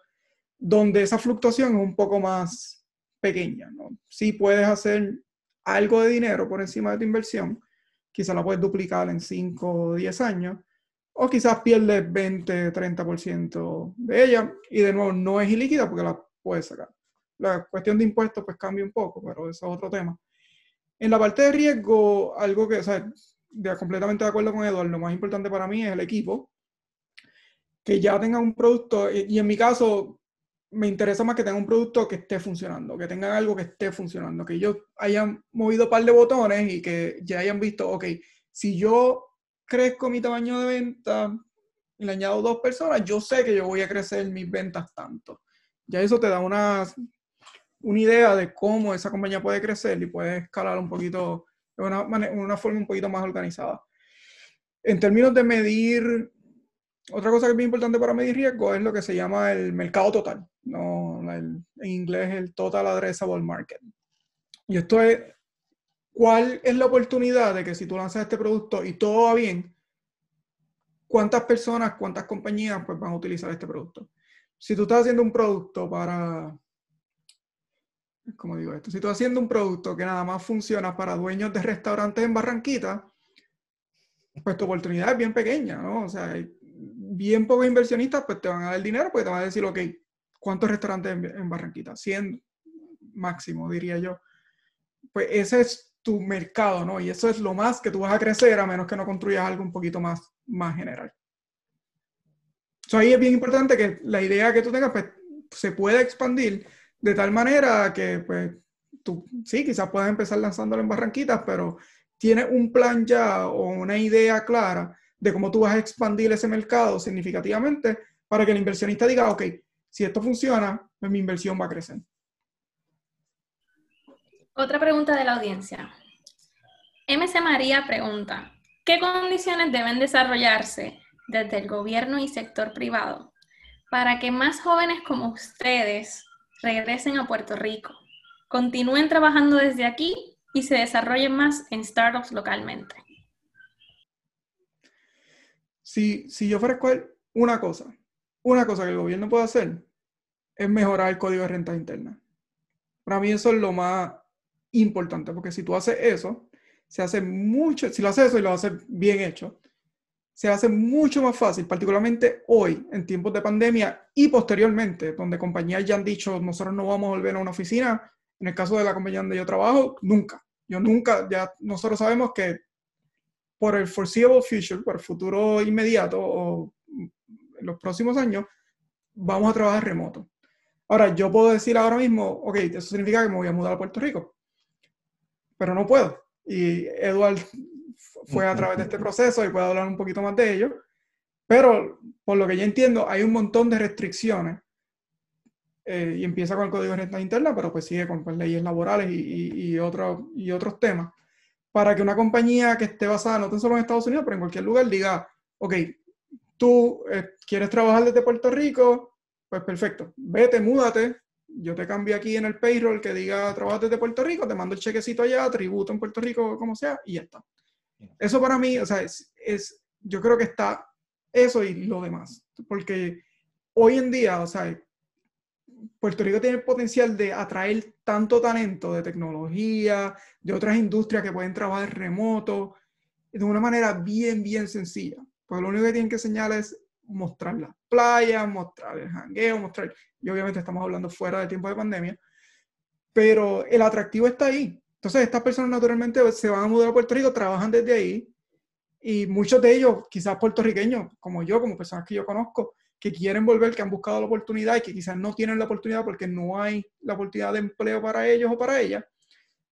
donde esa fluctuación es un poco más pequeña. ¿no? Sí puedes hacer algo de dinero por encima de tu inversión, quizás la puedes duplicar en 5 o 10 años, o quizás pierdes 20, 30% de ella, y de nuevo no es ilíquida porque la puedes sacar. La cuestión de impuestos pues cambia un poco, pero eso es otro tema. En la parte de riesgo, algo que, o sea, de, completamente de acuerdo con Eduardo, lo más importante para mí es el equipo, que ya tenga un producto, y en mi caso, me interesa más que tenga un producto que esté funcionando, que tengan algo que esté funcionando, que ellos hayan movido un par de botones y que ya hayan visto, ok, si yo crezco mi tamaño de venta y le añado dos personas, yo sé que yo voy a crecer mis ventas tanto. Ya eso te da una, una idea de cómo esa compañía puede crecer y puede escalar un poquito de una, una forma un poquito más organizada. En términos de medir, otra cosa que es muy importante para medir riesgo es lo que se llama el mercado total, no, en inglés el Total Addressable Market. Y esto es cuál es la oportunidad de que si tú lanzas este producto y todo va bien, cuántas personas, cuántas compañías pues, van a utilizar este producto. Si tú estás haciendo un producto para, ¿cómo digo esto? Si tú haciendo un producto que nada más funciona para dueños de restaurantes en Barranquita, pues tu oportunidad es bien pequeña, ¿no? O sea, bien pocos inversionistas pues te van a dar el dinero porque te van a decir, ok, ¿cuántos restaurantes en, Barranquita? 100 máximo, diría yo. Pues ese es tu mercado, ¿no? Y eso es lo más que tú vas a crecer a menos que no construyas algo un poquito más, más general. So, ahí es bien importante que la idea que tú tengas pues, se pueda expandir de tal manera que pues tú sí, quizás puedas empezar lanzándolo en Barranquitas, pero tienes un plan ya o una idea clara de cómo tú vas a expandir ese mercado significativamente para que el inversionista diga, ok, si esto funciona, pues mi inversión va a crecer. Otra pregunta de la audiencia. MC María pregunta, ¿qué condiciones deben desarrollarse desde el gobierno y sector privado para que más jóvenes como ustedes regresen a Puerto Rico, continúen trabajando desde aquí y se desarrollen más en startups localmente? Si, si yo ofrezco una cosa, una cosa que el gobierno puede hacer es mejorar el código de renta interna. Para mí eso es lo más importante, porque si tú haces eso, se hace mucho, si lo haces eso y lo haces bien hecho, se hace mucho más fácil, particularmente hoy, en tiempos de pandemia y posteriormente, donde compañías ya han dicho, nosotros no vamos a volver a una oficina, en el caso de la compañía donde yo trabajo, nunca. Yo nunca, ya nosotros sabemos que por el foreseeable future, por el futuro inmediato o en los próximos años, vamos a trabajar remoto. Ahora, yo puedo decir ahora mismo, ok, eso significa que me voy a mudar a Puerto Rico, pero no puedo. Y Edward fue a través de este proceso y puede hablar un poquito más de ello, pero por lo que yo entiendo, hay un montón de restricciones eh, y empieza con el Código de Renta Interna, pero pues sigue con pues, leyes laborales y, y, y otros temas. Para que una compañía que esté basada no tan solo en Estados Unidos, pero en cualquier lugar diga, ok, tú eh, quieres trabajar desde Puerto Rico, pues perfecto, vete, múdate, yo te cambio aquí en el payroll que diga trabajas desde Puerto Rico, te mando el chequecito allá, tributo en Puerto Rico, como sea, y ya está. Eso para mí, o sea, es, es yo creo que está eso y lo demás, porque hoy en día, o sea, Puerto Rico tiene el potencial de atraer tanto talento de tecnología, de otras industrias que pueden trabajar remoto, de una manera bien, bien sencilla. Pues lo único que tienen que enseñar es mostrar las playas, mostrar el jangueo, mostrar, y obviamente estamos hablando fuera del tiempo de pandemia, pero el atractivo está ahí. Entonces estas personas naturalmente se van a mudar a Puerto Rico, trabajan desde ahí, y muchos de ellos, quizás puertorriqueños, como yo, como personas que yo conozco, que quieren volver, que han buscado la oportunidad y que quizás no tienen la oportunidad porque no hay la oportunidad de empleo para ellos o para ellas,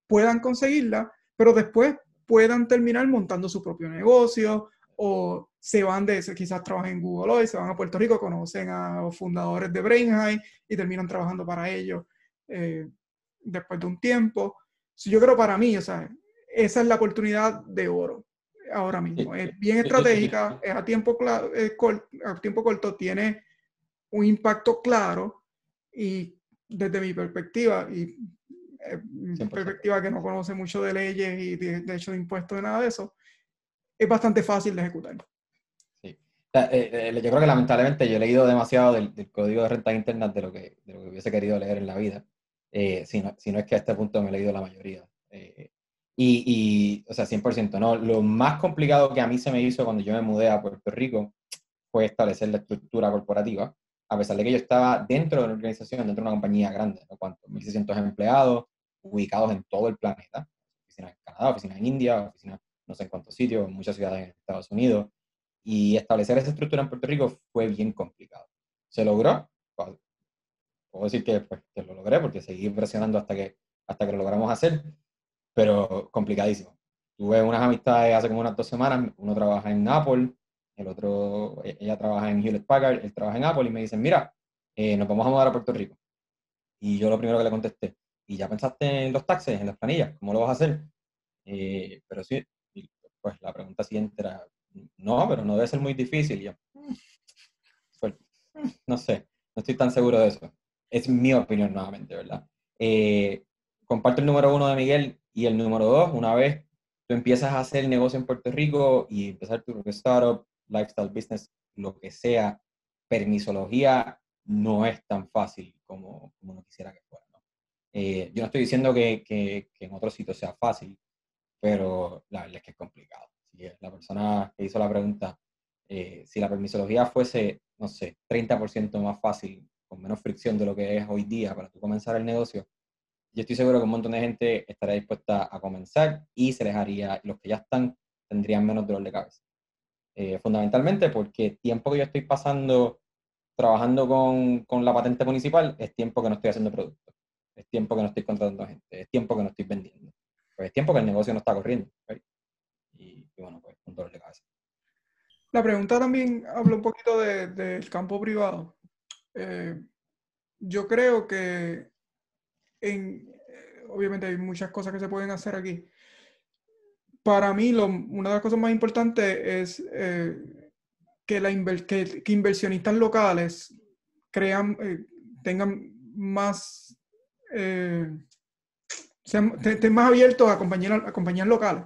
puedan conseguirla, pero después puedan terminar montando su propio negocio o se van de, quizás trabajan en Google hoy, se van a Puerto Rico, conocen a los fundadores de Brainhigh y terminan trabajando para ellos eh, después de un tiempo. Yo creo para mí, o sea, esa es la oportunidad de oro ahora mismo. Es bien estratégica, es a tiempo, corto, a tiempo corto, tiene un impacto claro y desde mi perspectiva, y eh, mi perspectiva que no conoce mucho de leyes y de, hecho de impuestos y nada de eso, es bastante fácil de ejecutar. Sí. Eh, eh, yo creo que lamentablemente yo he leído demasiado del, código de rentas internas de lo, que, de lo que hubiese querido leer en la vida, si, no, si, no, es que a este punto me he leído la mayoría. Y, y, o sea, 100%, ¿no? Lo más complicado que a mí se me hizo cuando yo me mudé a Puerto Rico fue establecer la estructura corporativa, a pesar de que yo estaba dentro de una organización, dentro de una compañía grande, ¿no? ¿Cuántos? 1.600 empleados ubicados en todo el planeta, oficinas en Canadá, oficinas en India, oficinas no sé en cuántos sitios, en muchas ciudades en Estados Unidos, y establecer esa estructura en Puerto Rico fue bien complicado. ¿Se logró? Puedo decir que, pues, que lo logré porque seguí presionando hasta que, hasta que lo logramos hacer, pero complicadísimo. Tuve unas amistades hace como unas dos semanas, uno trabaja en Apple, el otro, e, ella trabaja en Hewlett Packard, él trabaja en Apple y me dicen, mira, eh, nos vamos a mudar a Puerto Rico. Y yo lo primero que le contesté, ¿y ya pensaste en los taxes, en las planillas? ¿Cómo lo vas a hacer? Eh, pero sí, pues la pregunta siguiente era, no, pero no debe ser muy difícil. yo, pues, no sé, no estoy tan seguro de eso. Es mi opinión nuevamente, ¿verdad? Eh, comparto el número uno de Miguel y el número dos, una vez tú empiezas a hacer negocio en Puerto Rico y empezar tu startup, lifestyle business, lo que sea, permisología no es tan fácil como, como uno quisiera que fuera. Eh, yo no estoy diciendo que, que, en otros sitios sea fácil, pero la verdad es que es complicado. la persona que hizo la pregunta, eh, si la permisología fuese, no sé, 30% más fácil, con menos fricción de lo que es hoy día para tú comenzar el negocio, yo estoy seguro que un montón de gente estaría dispuesta a comenzar y se les haría, los que ya están tendrían menos dolor de cabeza. Eh, fundamentalmente porque tiempo que yo estoy pasando trabajando con, con, la patente municipal es tiempo que no estoy haciendo productos, es tiempo que no estoy contratando gente, es tiempo que no estoy vendiendo, pues es tiempo que el negocio no está corriendo. Y, bueno, pues un dolor de cabeza. La pregunta también habla un poquito del de, campo privado. Eh, yo creo que en, eh, obviamente hay muchas cosas que se pueden hacer aquí, para mí lo, una de las cosas más importantes es eh, que, la que, inversionistas locales crean, tengan más, sean, estén más abiertos a compañías, a compañías locales,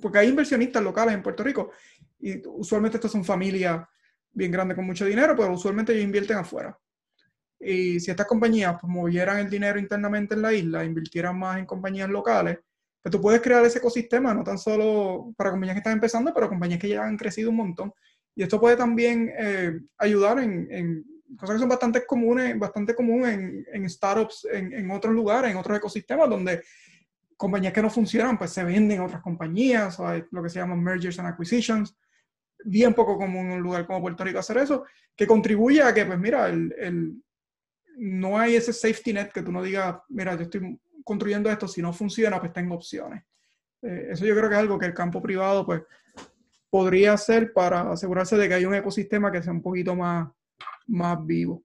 porque hay inversionistas locales en Puerto Rico y usualmente estas son familias bien grandes con mucho dinero, pero usualmente ellos invierten afuera. Y si estas compañías pues, movieran el dinero internamente en la isla, invirtieran más en compañías locales, pues tú puedes crear ese ecosistema, no tan solo para compañías que están empezando, pero compañías que ya han crecido un montón. Y esto puede también eh, ayudar en, cosas que son bastante comunes, bastante común en, en startups, en, en, otros lugares, en otros ecosistemas, donde compañías que no funcionan, pues se venden a otras compañías, o hay lo que se llama mergers and acquisitions. Bien poco común en un lugar como Puerto Rico hacer eso, que contribuye a que, pues mira, el, el, no hay ese safety net que tú no digas, mira, yo estoy construyendo esto, si no funciona, pues tengo opciones. Eh, eso yo creo que es algo que el campo privado pues podría hacer para asegurarse de que hay un ecosistema que sea un poquito más, más vivo.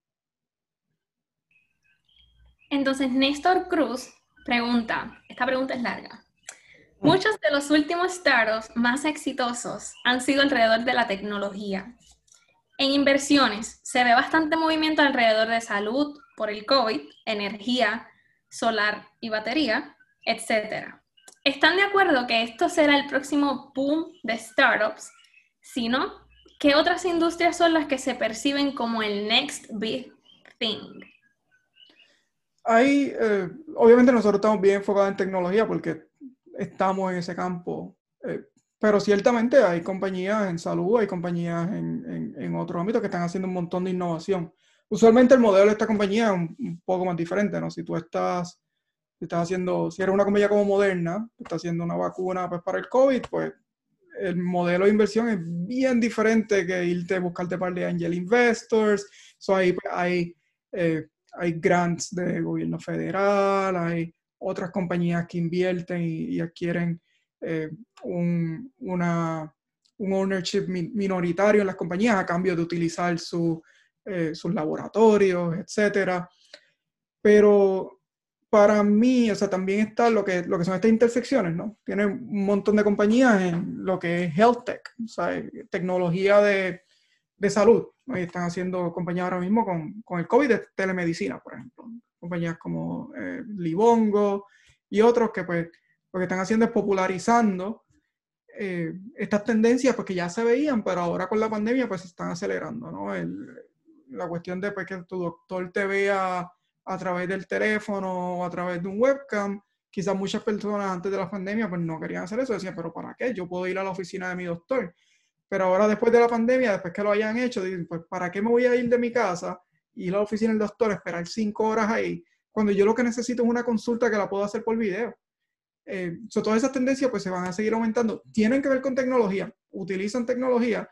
Entonces, Néstor Cruz pregunta, esta pregunta es larga. Mm. Muchos de los últimos startups más exitosos han sido alrededor de la tecnología. En inversiones se ve bastante movimiento alrededor de salud por el COVID, energía, solar y batería, etc. ¿Están de acuerdo que esto será el próximo boom de startups? Si no, ¿qué otras industrias son las que se perciben como el next big thing? Hay, eh, obviamente nosotros estamos bien enfocados en tecnología porque estamos en ese campo, eh, pero ciertamente hay compañías en salud, hay compañías en, en, otros ámbitos que están haciendo un montón de innovación usualmente el modelo de esta compañía es un, poco más diferente, ¿no? Si tú estás, estás haciendo, si eres una compañía como Moderna, estás haciendo una vacuna pues, para el COVID, pues el modelo de inversión es bien diferente que irte a buscarte par de angel investors. So hay, pues, hay, eh, hay grants de gobierno federal, hay otras compañías que invierten y, adquieren eh, un, una, un ownership minoritario en las compañías a cambio de utilizar su eh, sus laboratorios, etcétera. Pero para mí, o sea, también está lo que, lo que son estas intersecciones, ¿no? Tiene un montón de compañías en lo que es health tech, o sea, tecnología de, de salud. Y están haciendo compañías ahora mismo con, con, el COVID de telemedicina, por ejemplo. Compañías como eh, Libongo y otros que pues lo que están haciendo es popularizando eh, estas tendencias porque ya se veían, pero ahora con la pandemia pues se están acelerando, ¿no? La cuestión de pues, que tu doctor te vea a través del teléfono o a través de un webcam, quizás muchas personas antes de la pandemia pues no querían hacer eso, decían, pero ¿para qué? Yo puedo ir a la oficina de mi doctor. Pero ahora después de la pandemia, después que lo hayan hecho, dicen, pues ¿para qué me voy a ir de mi casa, ir a la oficina del doctor, esperar cinco horas ahí, cuando yo lo que necesito es una consulta que la puedo hacer por video? Eh, todas esas tendencias pues se van a seguir aumentando. Tienen que ver con tecnología, utilizan tecnología,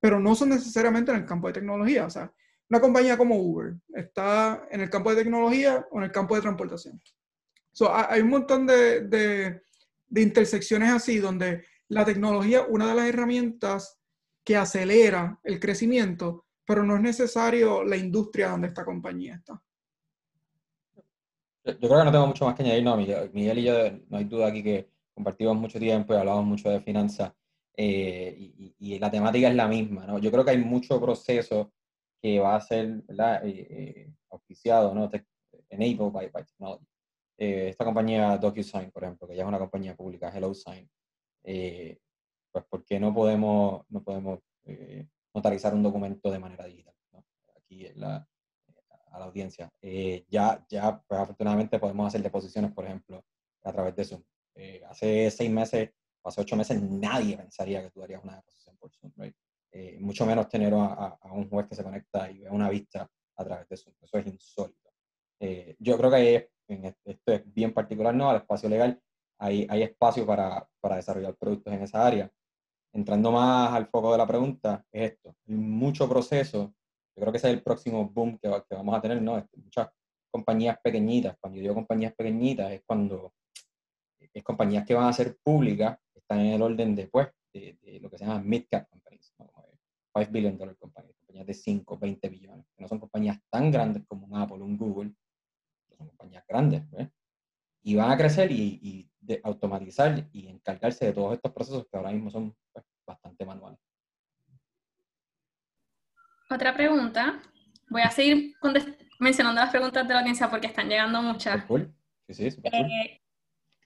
pero no son necesariamente en el campo de tecnología. O sea, una compañía como Uber está en el campo de tecnología o en el campo de transportación. hay un montón de, de, de, intersecciones así donde la tecnología, una de las herramientas que acelera el crecimiento, pero no es necesario la industria donde esta compañía está. Yo creo que no tengo mucho más que añadir, no, Miguel, Miguel y yo, no hay duda aquí que compartimos mucho tiempo y hablamos mucho de finanzas eh, y, y, la temática es la misma, ¿no? Yo creo que hay mucho proceso que va a ser. Eh, eh, auspiciado, ¿no? Enabled by, by technology. esta compañía DocuSign, por ejemplo, que ya es una compañía pública, HelloSign, pues ¿por qué no podemos, no podemos notarizar un documento de manera digital? ¿no? Aquí la, a la audiencia. ya, ya pues, afortunadamente podemos hacer deposiciones, por ejemplo, a través de Zoom. hace seis meses, hace ocho meses, nadie pensaría que tú harías una deposición por Zoom, right? Eh, mucho menos tener a, un juez que se conecta y ve una vista a través de Zoom. Eso es insólito. Eh, yo creo que esto es bien particular, ¿no? Al espacio legal hay, hay espacio para, para, desarrollar productos en esa área. Entrando más al foco de la pregunta, es esto. Hay mucho proceso. Yo creo que ese es el próximo boom que, que vamos a tener, ¿no? Este, muchas compañías pequeñitas. Cuando yo digo compañías pequeñitas, es cuando es compañías que van a ser públicas, están en el orden después de, de, lo que se llama mid-cap companies, 5 billion dollar companies, compañías de 5, 20 billones, que no son compañías tan grandes como un Apple, un Google, son compañías grandes, y van a crecer y, de automatizar y encargarse de todos estos procesos que ahora mismo son pues, bastante manuales. Otra pregunta. Voy a seguir mencionando las preguntas de la audiencia porque están llegando muchas. Sí, sí, eh,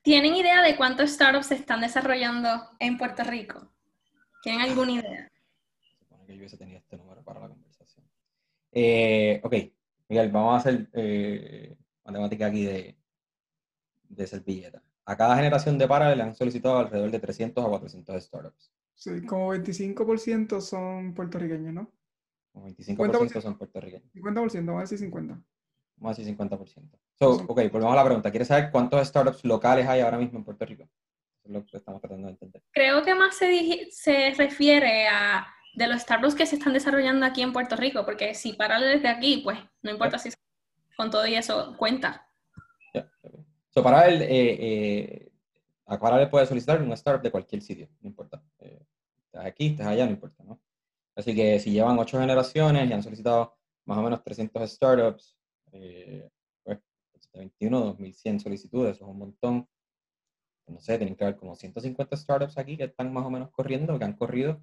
¿Tienen idea de cuántos startups se están desarrollando en Puerto Rico? ¿Tienen alguna idea? que yo hubiese tenido este número para la conversación. Eh, ok, Miguel, vamos a hacer eh, matemática aquí de, de servilleta. A cada generación de para le han solicitado alrededor de 300 a 400 startups. Sí, como 25% son puertorriqueños, ¿no? Como 25% son puertorriqueños. 50%, vamos a decir 50. Vamos a decir 50%. So, ok, volvemos a la pregunta. ¿Quieres saber cuántos startups locales hay ahora mismo en Puerto Rico? Eso es lo que estamos tratando de entender. Creo que más se, se refiere a de los startups que se están desarrollando aquí en Puerto Rico, porque si para desde aquí, pues no importa si con todo y eso cuenta. Yeah. So, para él, eh, eh, a Parallel puede solicitar un startup de cualquier sitio, no importa. Eh, estás aquí, estás allá, no importa, ¿no? Así que si llevan ocho generaciones y han solicitado más o menos 300 startups, eh, pues 21, 2100 solicitudes, eso es un montón. No sé, tienen que haber como 150 startups aquí que están más o menos corriendo, que han corrido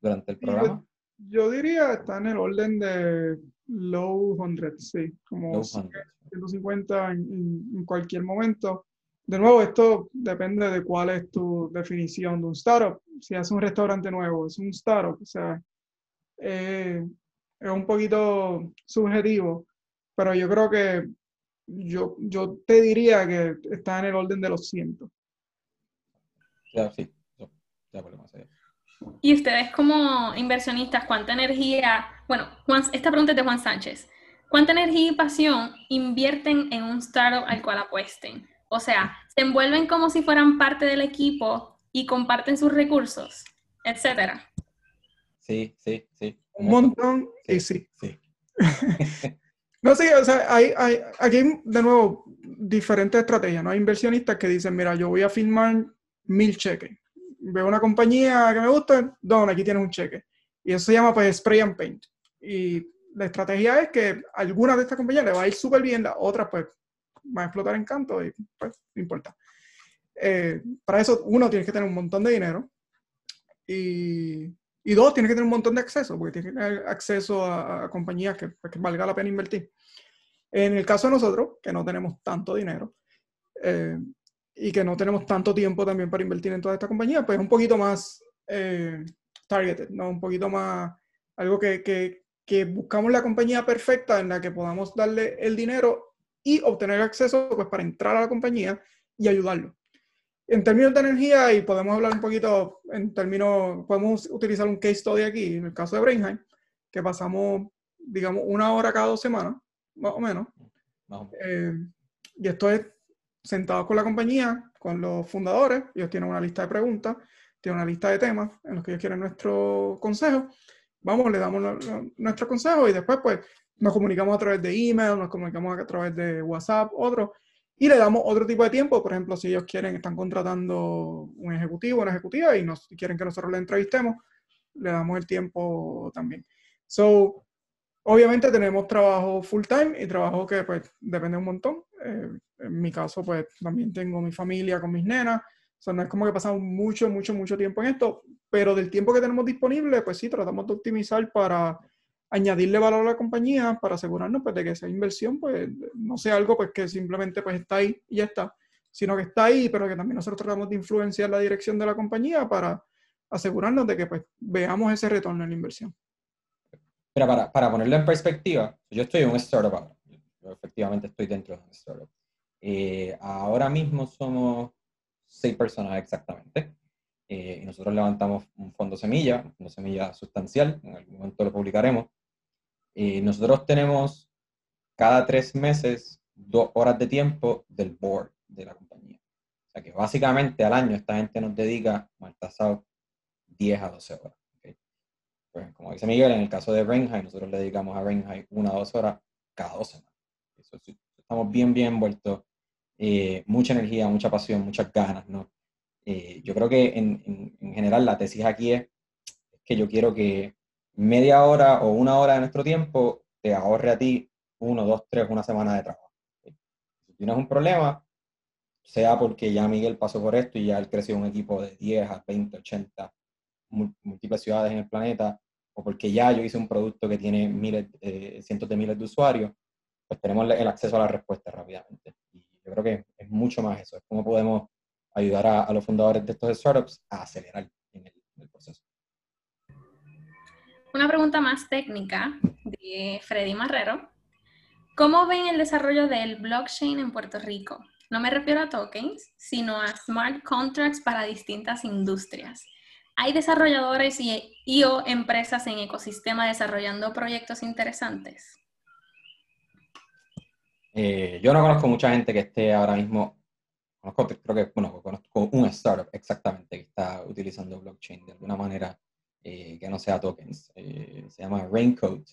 durante el programa? Yo, diría está en el orden de low 100, sí, como 150 en, cualquier momento. De nuevo, esto depende de cuál es tu definición de un startup. Si es un restaurante nuevo, es un startup, o sea, eh, es un poquito subjetivo, pero yo creo que yo, yo te diría que está en el orden de los cientos. Ya, sí, ya podemos hacer. Y ustedes como inversionistas, ¿cuánta energía, bueno, esta pregunta es de Juan Sánchez, ¿cuánta energía y pasión invierten en un startup al cual apuesten? O sea, ¿se envuelven como si fueran parte del equipo y comparten sus recursos, etcétera? Sí, sí, sí. Un montón y sí. sí. [laughs] no sé, o sea, hay, hay, aquí de nuevo diferentes estrategias, ¿no? Hay inversionistas que dicen, mira, yo voy a firmar mil cheques veo una compañía que me gusta, don, aquí tienes un cheque. Y eso se llama pues spray and paint. Y la estrategia es que alguna de estas compañías le va a ir súper bien, la otra pues va a explotar en canto y pues no importa. Eh, para eso, uno, tienes que tener un montón de dinero y, y dos, tienes que tener un montón de acceso, porque tienes que tener acceso a, compañías que, pues, que, valga la pena invertir. En el caso de nosotros, que no tenemos tanto dinero, eh, y que no tenemos tanto tiempo también para invertir en toda esta compañía, pues un poquito más eh, targeted, ¿no? Un poquito más, algo que, que, que, buscamos la compañía perfecta en la que podamos darle el dinero y obtener acceso pues para entrar a la compañía y ayudarlo. En términos de energía, y podemos hablar un poquito en términos, podemos utilizar un case study aquí, en el caso de Brainheim, que pasamos, digamos, una hora cada dos semanas, más o menos. Eh, y esto es sentados con la compañía, con los fundadores, ellos tienen una lista de preguntas, tienen una lista de temas en los que ellos quieren nuestro consejo, vamos, le damos nuestro consejo y después pues nos comunicamos a través de email, nos comunicamos a través de WhatsApp, otro, y le damos otro tipo de tiempo. Por ejemplo, si ellos quieren, están contratando un ejecutivo, una ejecutiva y nos quieren que nosotros le entrevistemos, le damos el tiempo también. So, obviamente tenemos trabajo full time y trabajo que pues depende un montón. Eh, en mi caso, pues también tengo mi familia con mis nenas. O sea, no es como que pasamos mucho, mucho, mucho tiempo en esto, pero del tiempo que tenemos disponible, pues sí, tratamos de optimizar para añadirle valor a la compañía para asegurarnos pues, de que esa inversión pues, no sea algo pues, que simplemente pues, está ahí y ya está, sino que está ahí, pero que también nosotros tratamos de influenciar la dirección de la compañía para asegurarnos de que pues, veamos ese retorno en la inversión. Pero para, para ponerlo en perspectiva, yo estoy en un startup ahora, yo efectivamente estoy dentro de un startup. Eh, ahora mismo somos seis personas exactamente. Eh, y nosotros levantamos un fondo semilla, un fondo semilla sustancial, en algún momento lo publicaremos, nosotros tenemos cada tres meses dos horas de tiempo del board de la compañía. O sea que básicamente al año esta gente nos dedica, mal tasado, 10 a 12 horas. Pues como dice Miguel, en el caso de Renhai, nosotros le dedicamos a Renhai una o dos horas cada dos semanas. estamos bien, bien envueltos. Eh, mucha energía, mucha pasión, muchas ganas, ¿no? Eh, yo creo que en, en, general la tesis aquí es que yo quiero que media hora o una hora de nuestro tiempo te ahorre a ti uno, dos, tres, una semana de trabajo. Si tienes un problema, sea porque ya Miguel pasó por esto y ya él creció un equipo de 10 a 20, 80, múltiples ciudades en el planeta, o porque ya yo hice un producto que tiene miles, eh, cientos de miles de usuarios, pues tenemos el acceso a la respuesta rápidamente. Y yo creo que es mucho más eso, es cómo podemos ayudar a, los fundadores de estos startups a acelerar en el proceso. Una pregunta más técnica de Freddy Marrero. ¿Cómo ven el desarrollo del blockchain en Puerto Rico? No me refiero a tokens, sino a smart contracts para distintas industrias. ¿Hay desarrolladores y, o empresas en ecosistema desarrollando proyectos interesantes? Eh, yo no conozco mucha gente que esté ahora mismo, conozco, creo que, bueno, conozco un startup exactamente que está utilizando blockchain de alguna manera eh, que no sea tokens. Eh, se llama Raincoat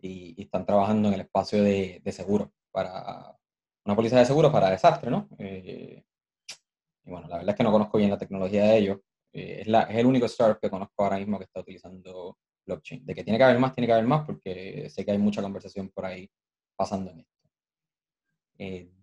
y, están trabajando en el espacio de, de, seguro para una póliza de seguro para desastre, ¿no? Eh, y bueno, la verdad es que no conozco bien la tecnología de ellos. es, la, es el único startup que conozco ahora mismo que está utilizando blockchain. De que tiene que haber más, tiene que haber más porque sé que hay mucha conversación por ahí pasando en esto.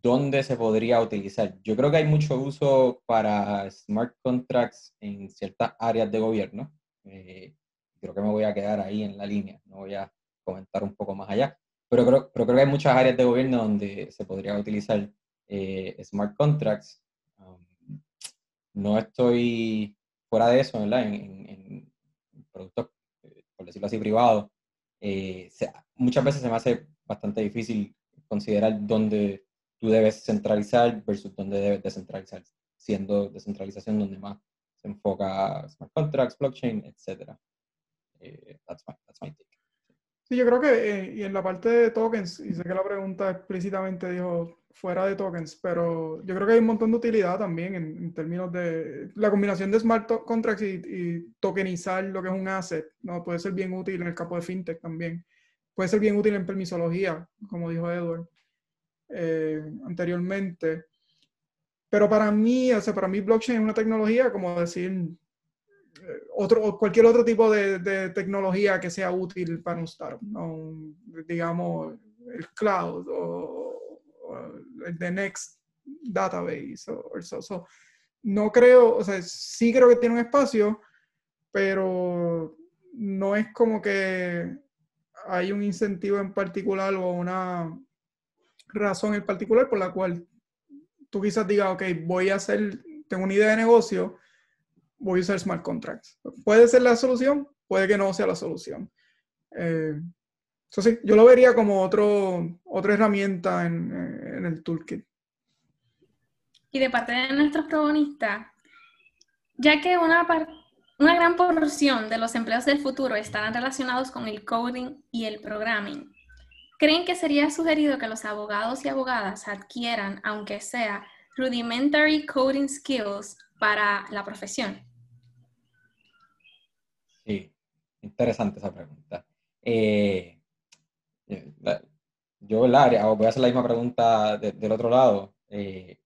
¿Dónde se podría utilizar? Yo creo que hay mucho uso para smart contracts en ciertas áreas de gobierno. Eh, creo que me voy a quedar ahí en la línea, no voy a comentar un poco más allá. Pero creo, pero creo que hay muchas áreas de gobierno donde se podría utilizar eh, smart contracts. Um, no estoy fuera de eso, ¿verdad? En, productos, eh, por decirlo así, privados. muchas veces se me hace bastante difícil considerar dónde tú debes centralizar versus dónde debes descentralizar, siendo descentralización donde más se enfoca smart contracts, blockchain, etc. Eh, that's, my, that's my take. Sí, yo creo que eh, y en la parte de tokens, y sé que la pregunta explícitamente dijo fuera de tokens, pero yo creo que hay un montón de utilidad también en, términos de la combinación de smart contracts y, tokenizar lo que es un asset, ¿no? Puede ser bien útil en el campo de fintech también. Puede ser bien útil en permisología, como dijo Edward eh, anteriormente. Pero para mí, o sea, para mí blockchain es una tecnología como decir eh, otro, cualquier otro tipo de, tecnología que sea útil para un startup, ¿no? digamos el cloud o, el the next database o eso. no creo, o sea, sí creo que tiene un espacio, pero no es como que hay un incentivo en particular o una razón en particular por la cual tú quizás digas, ok, voy a hacer, tengo una idea de negocio, voy a usar smart contracts. Puede ser la solución, puede que no sea la solución. Eh, eso sí, yo lo vería como otro, otra herramienta en, el toolkit. Y de parte de nuestros probonistas, ya que una, una gran porción de los empleos del futuro estarán relacionados con el coding y el programming, ¿Creen que sería sugerido que los abogados y abogadas adquieran, aunque sea, rudimentary coding skills para la profesión? Sí, interesante esa pregunta. Eh, yo, área, voy a hacer la misma pregunta del otro lado. Eh,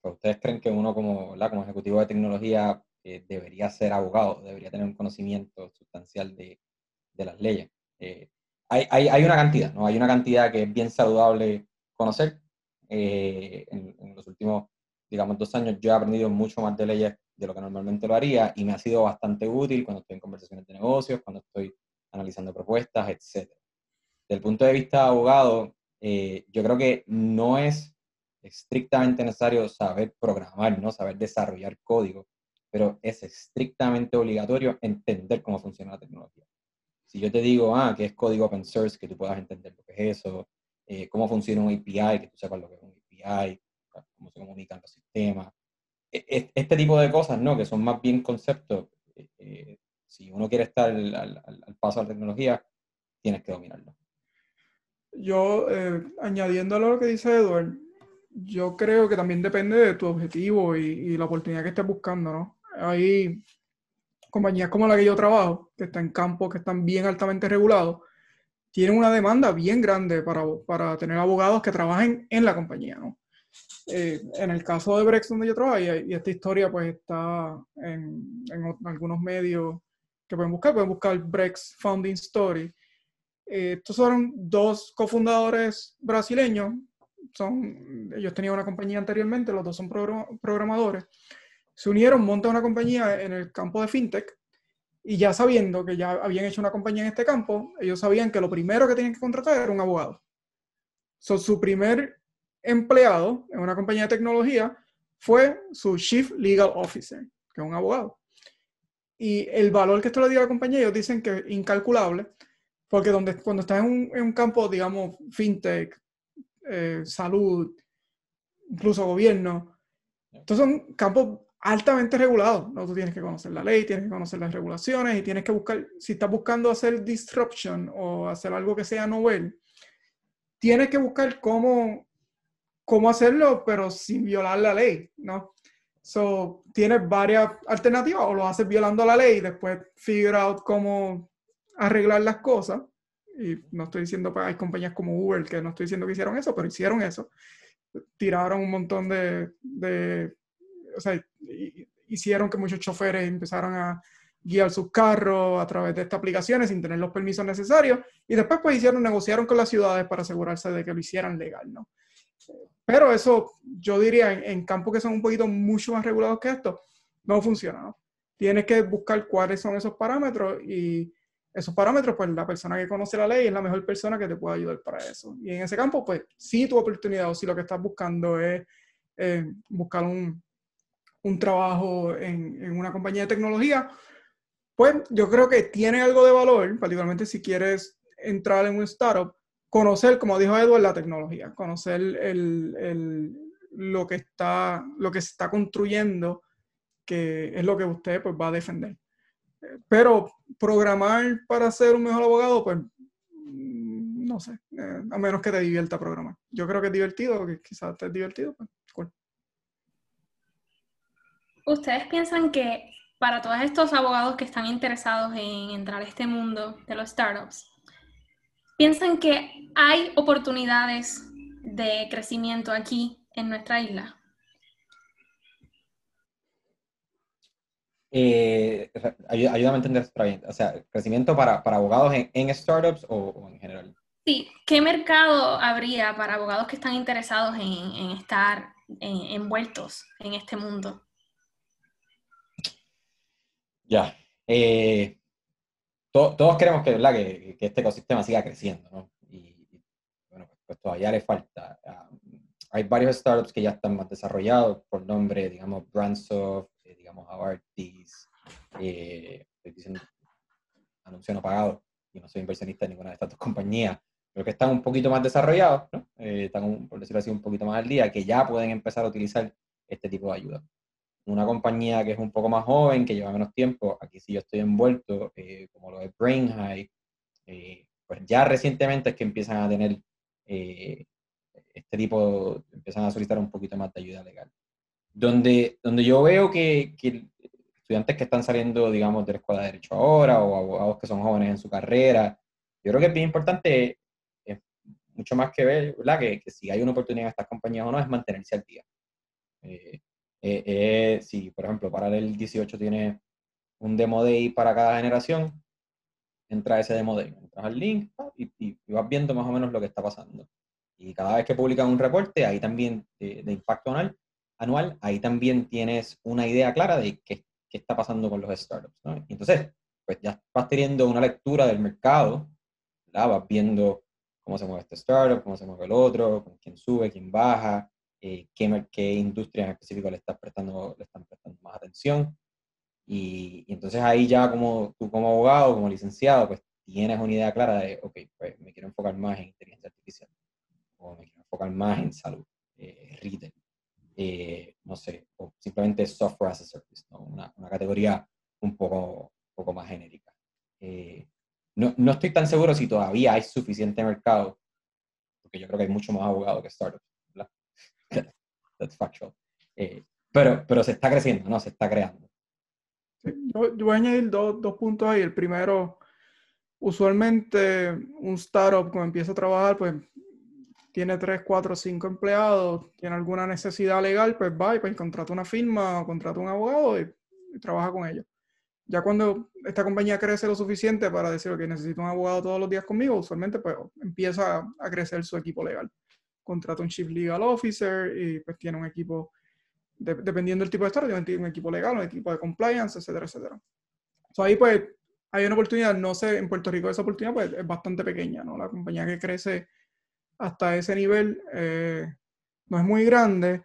¿Ustedes creen que uno como, como ejecutivo de tecnología eh, debería ser abogado, debería tener un conocimiento sustancial de, de las leyes? Eh, hay, hay, hay, una cantidad, ¿no? Hay una cantidad que es bien saludable conocer. En, en, los últimos, digamos, dos años yo he aprendido mucho más de leyes de lo que normalmente lo haría y me ha sido bastante útil cuando estoy en conversaciones de negocios, cuando estoy analizando propuestas, etc. Desde el punto de vista de abogado, eh, yo creo que no es estrictamente necesario saber programar, ¿no? saber desarrollar código, pero es estrictamente obligatorio entender cómo funciona la tecnología. Si yo te digo, ah, que es código open source, que tú puedas entender lo que es eso, eh, cómo funciona un API, que tú sepas lo que es un API, cómo se comunican los sistemas, e, e, este tipo de cosas, ¿no? Que son más bien conceptos. Eh, si uno quiere estar al, al, paso de la tecnología, tienes que dominarlo. Yo, eh, añadiendo a lo que dice Edward, yo creo que también depende de tu objetivo y, y, la oportunidad que estés buscando, ¿no? Hay compañías como la que yo trabajo, que están en campos que están bien altamente regulados, tienen una demanda bien grande para, para tener abogados que trabajen en la compañía, ¿no? Eh, en el caso de Brex, donde yo trabajo, y, esta historia pues está en, en, algunos medios que pueden buscar, pueden buscar Brex Founding Story. Eh, estos fueron dos cofundadores brasileños, son, ellos tenían una compañía anteriormente, los dos son programadores, se unieron, montan una compañía en el campo de fintech y ya sabiendo que ya habían hecho una compañía en este campo, ellos sabían que lo primero que tenían que contratar era un abogado. So, su primer empleado en una compañía de tecnología fue su Chief Legal Officer, que es un abogado. Y el valor que esto le dio a la compañía, ellos dicen que es incalculable, porque donde, cuando estás en un, campo, digamos, fintech, eh, salud, incluso gobierno, estos son campos altamente regulados. ¿no? Tú tienes que conocer la ley, tienes que conocer las regulaciones y tienes que buscar, si estás buscando hacer disruption o hacer algo que sea novel, tienes que buscar cómo cómo hacerlo, pero sin violar la ley, ¿no? So, tienes varias alternativas, o lo haces violando la ley y después figure out cómo arreglar las cosas. Y no estoy diciendo, pues hay compañías como Uber que no estoy diciendo que hicieron eso, pero hicieron eso. Tiraron un montón de, de o sea, hicieron que muchos choferes empezaran a guiar sus carros a través de estas aplicaciones sin tener los permisos necesarios y después pues hicieron, negociaron con las ciudades para asegurarse de que lo hicieran legal, ¿no? Pero eso, yo diría, en, campos que son un poquito mucho más regulados que esto, no funciona. ¿no? Tienes que buscar cuáles son esos parámetros y esos parámetros, pues la persona que conoce la ley es la mejor persona que te puede ayudar para eso. Y en ese campo, pues si tu oportunidad o si lo que estás buscando es eh, buscar un, un trabajo en, en, una compañía de tecnología, pues yo creo que tiene algo de valor, particularmente si quieres entrar en un startup, conocer, como dijo Edward, la tecnología, conocer el, el, lo, que está, lo que se está construyendo, que es lo que usted pues, va a defender. Pero programar para ser un mejor abogado, pues no sé, eh, a menos que te divierta programar. Yo creo que es divertido, que quizás te es divertido, pues. ¿Ustedes piensan que para todos estos abogados que están interesados en entrar a este mundo de los startups, ¿Piensan que hay oportunidades de crecimiento aquí en nuestra isla? Eh, ayúdame a entender esto bien. O sea, ¿crecimiento para, para abogados en, startups o, en general? Sí, ¿qué mercado habría para abogados que están interesados en, estar envueltos en este mundo? Ya. Eh, todos queremos que, este ecosistema siga creciendo, ¿no? Y, bueno, pues todavía le falta. Ah, hay varios startups que ya están más desarrollados por nombre, digamos, Brandsoft, eh, digamos, Avartis, eh, estoy diciendo anuncio no pagado, y no soy inversionista en ninguna de estas dos compañías, pero que están un poquito más desarrollados, ¿no? Eh, están, por decirlo así, un poquito más al día, que ya pueden empezar a utilizar este tipo de ayuda una compañía que es un poco más joven, que lleva menos tiempo, aquí sí yo estoy envuelto, eh, como lo de Brain High, eh, pues ya recientemente es que empiezan a tener eh, este tipo, empiezan a solicitar un poquito más de ayuda legal. Donde, donde yo veo que, que estudiantes que están saliendo, digamos, de la escuela de derecho ahora o abogados que son jóvenes en su carrera. Yo creo que es bien importante, es mucho más que ver, ¿verdad? Que, que, si hay una oportunidad en estas compañías o no, es mantenerse al día. Eh, eh, eh, si, por ejemplo, para el 18 tiene un demo day para cada generación, entra ese demo day, entras al link y, y, vas viendo más o menos lo que está pasando. Y cada vez que publican un reporte, ahí también de, impacto anual, anual, ahí también tienes una idea clara de qué, está pasando con los startups. entonces, pues ya vas teniendo una lectura del mercado, vas viendo cómo se mueve este startup, cómo se mueve el otro, quién sube, quién baja, eh, qué, qué en específico le, estás prestando, le están prestando más atención. Y, entonces ahí ya como tú como abogado, como licenciado, pues tienes una idea clara de, ok, pues me quiero enfocar más en inteligencia artificial, o me quiero enfocar más en salud, eh, retail, eh, no sé, o simplemente software as a service, ¿no? una, una, categoría un poco, poco más genérica. Eh, no, no, estoy tan seguro si todavía hay suficiente mercado, porque yo creo que hay mucho más abogados que startups. That's factual. Eh, pero, pero se está creciendo, ¿no? Se está creando. yo, yo, voy a añadir dos, dos puntos ahí. El primero, usualmente un startup cuando empieza a trabajar, pues tiene 3, 4, 5 empleados, tiene alguna necesidad legal, pues va y pues contrata una firma o contrata un abogado y, trabaja con ellos. Ya cuando esta compañía crece lo suficiente para decir que necesito un abogado todos los días conmigo, usualmente pues empieza a crecer su equipo legal. Contrata un Chief Legal Officer y pues tiene un equipo, de, dependiendo del tipo de startup, tiene un equipo legal, un equipo de compliance, etcétera, etcétera. So, ahí pues hay una oportunidad, no sé, en Puerto Rico esa oportunidad pues es bastante pequeña, ¿no? La compañía que crece hasta ese nivel eh, no es muy grande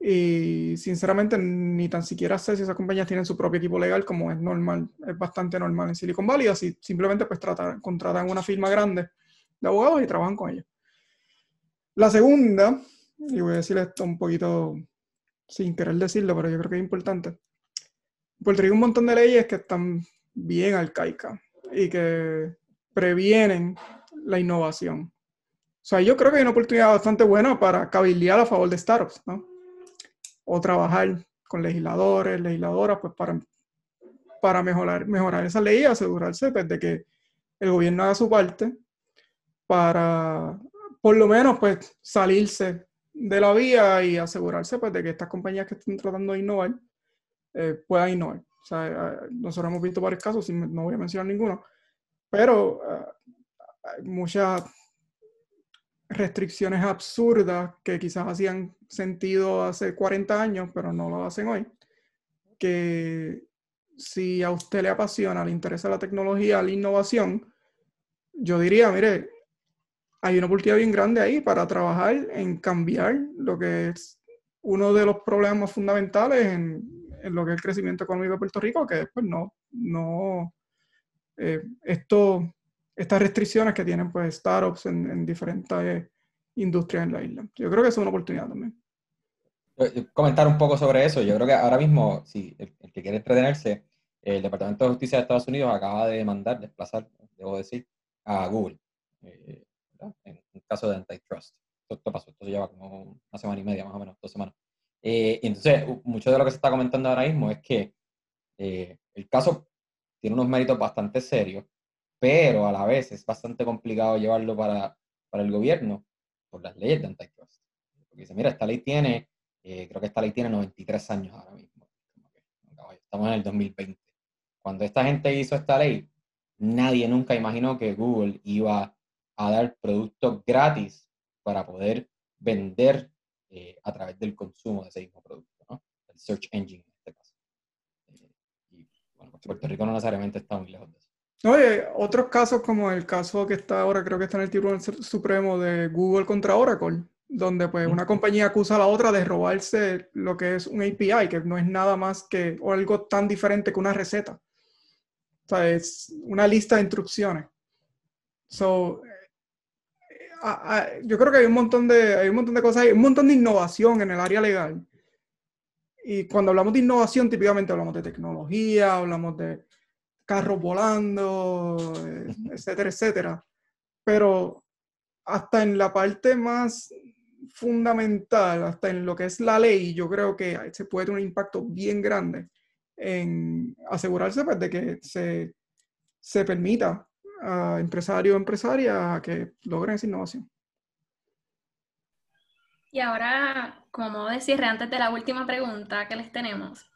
y sinceramente ni tan siquiera sé si esas compañías tienen su propio equipo legal como es normal, es bastante normal en Silicon Valley, así simplemente pues tratan, contratan una firma grande de abogados y trabajan con ellos. La segunda, y voy a decir esto un poquito sin querer decirlo, pero yo creo que es importante. Puerto Rico hay un montón de leyes que están bien arcaicas y que previenen la innovación. O sea, yo creo que hay una oportunidad bastante buena para cabildear a favor de startups, ¿no? O trabajar con legisladores, legisladoras, pues para, para mejorar, mejorar esa ley y asegurarse pues, de que el gobierno haga su parte para, por lo menos, pues salirse de la vía y asegurarse pues, de que estas compañías que están tratando de innovar eh, puedan innovar. O sea, eh, nosotros hemos visto varios casos, no voy a mencionar ninguno, pero uh, hay muchas restricciones absurdas que quizás hacían sentido hace 40 años, pero no lo hacen hoy, que si a usted le apasiona, le interesa la tecnología, la innovación, yo diría, mire, hay una oportunidad bien grande ahí para trabajar en cambiar lo que es uno de los problemas fundamentales en, lo que es el crecimiento económico de Puerto Rico, que pues no, no, eh, esto estas restricciones que tienen pues startups en, en diferentes industrias en la isla. Yo creo que es una oportunidad también. Eh, eh, comentar un poco sobre eso. Yo creo que ahora mismo, si el, el, que quiere entretenerse, el Departamento de Justicia de Estados Unidos acaba de demandar, desplazar, debo decir, a Google eh, en un caso de antitrust. Esto, esto, pasó, esto lleva como una semana y media, más o menos, dos semanas. Eh, y entonces, mucho de lo que se está comentando ahora mismo es que eh, el caso tiene unos méritos bastante serios, pero a la vez es bastante complicado llevarlo para, para el gobierno por las leyes de antitrust. Porque dice, mira, esta ley tiene, eh, creo que esta ley tiene 93 años ahora mismo. Estamos en el 2020. Cuando esta gente hizo esta ley, nadie nunca imaginó que Google iba a dar productos gratis para poder vender eh, a través del consumo de ese mismo producto, ¿no? El search engine en este caso. Eh, y bueno, Puerto Rico no necesariamente está muy lejos de eso. Oye, otros casos como el caso que está ahora, creo que está en el Tribunal Supremo de Google contra Oracle, donde pues una compañía acusa a la otra de robarse lo que es un API, que no es nada más que o algo tan diferente que una receta. O sea, es una lista de instrucciones. So, a, yo creo que hay un montón de hay un montón de cosas, hay un montón de innovación en el área legal. Y cuando hablamos de innovación, típicamente hablamos de tecnología, hablamos de carros volando, etcétera, etcétera. Pero hasta en la parte más fundamental, hasta en lo que es la ley, yo creo que se puede tener un impacto bien grande en asegurarse pues, de que se, se permita a empresarios o empresarias que logren esa innovación. Y ahora, como decir antes de la última pregunta que les tenemos,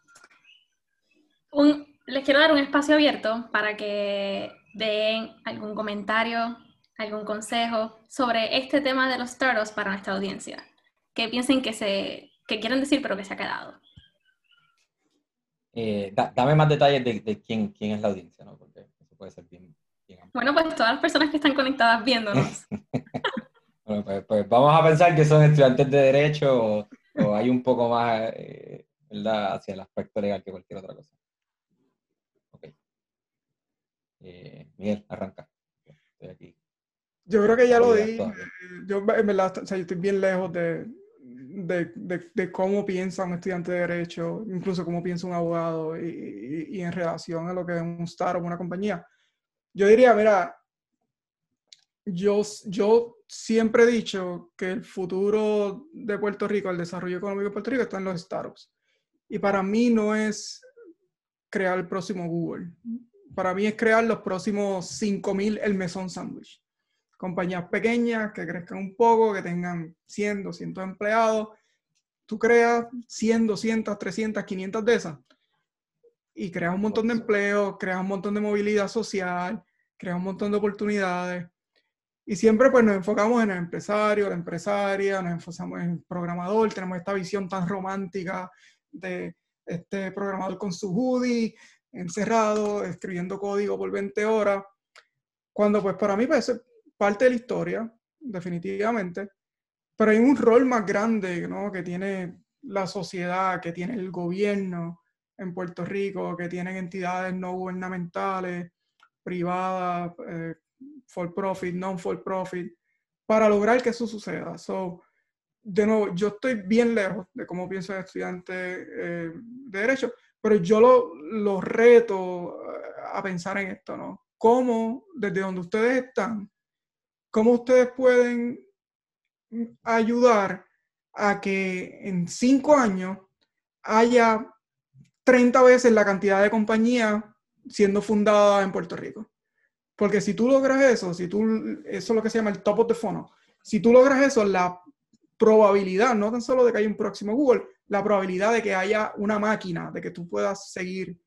les quiero dar un espacio abierto para que den algún comentario, algún consejo sobre este tema de los startups para nuestra audiencia. Que piensen que, se, que quieren decir, pero que se ha quedado. Eh, dame más detalles de, quién, quién, es la audiencia, ¿no? Porque eso puede ser bien, Bueno, pues todas las personas que están conectadas viéndonos. [laughs] bueno, pues, pues, vamos a pensar que son estudiantes de Derecho o, hay un poco más, eh, ¿verdad?, hacia el aspecto legal que cualquier otra cosa. Ok. Eh, Miguel, arranca. Estoy aquí. Yo creo que ya lo di. Yo, en verdad, o sea, yo estoy bien lejos de, de, de, de, cómo piensa un estudiante de derecho, incluso cómo piensa un abogado y, y, en relación a lo que es un startup, una compañía. Yo diría, mira, yo, yo siempre he dicho que el futuro de Puerto Rico, el desarrollo económico de Puerto Rico está en los startups. Y para mí no es crear el próximo Google. Para mí es crear los próximos 5.000 El Mesón Sandwich compañías pequeñas que crezcan un poco, que tengan 100, 200 empleados. Tú creas 100, 200, 300, 500 de esas y creas un montón de empleos, creas un montón de movilidad social, creas un montón de oportunidades. Y siempre pues nos enfocamos en el empresario, la empresaria, nos enfocamos en el programador, tenemos esta visión tan romántica de este programador con su hoodie, encerrado, escribiendo código por 20 horas, cuando pues para mí pues parte de la historia, definitivamente, pero hay un rol más grande ¿no? que tiene la sociedad, que tiene el gobierno en Puerto Rico, que tienen entidades no gubernamentales, privadas, eh, for profit, non for profit, para lograr que eso suceda. So, de nuevo, yo estoy bien lejos de cómo piensa el estudiante eh, de Derecho, pero yo lo, lo reto eh, a pensar en esto, ¿no? ¿Cómo desde donde ustedes están ¿Cómo ustedes pueden ayudar a que en cinco años haya 30 veces la cantidad de compañías siendo fundadas en Puerto Rico? Porque si tú logras eso, si tú, eso es lo que se llama el top of the funnel, si tú logras eso, la probabilidad, no tan solo de que haya un próximo Google, la probabilidad de que haya una máquina, de que tú puedas seguir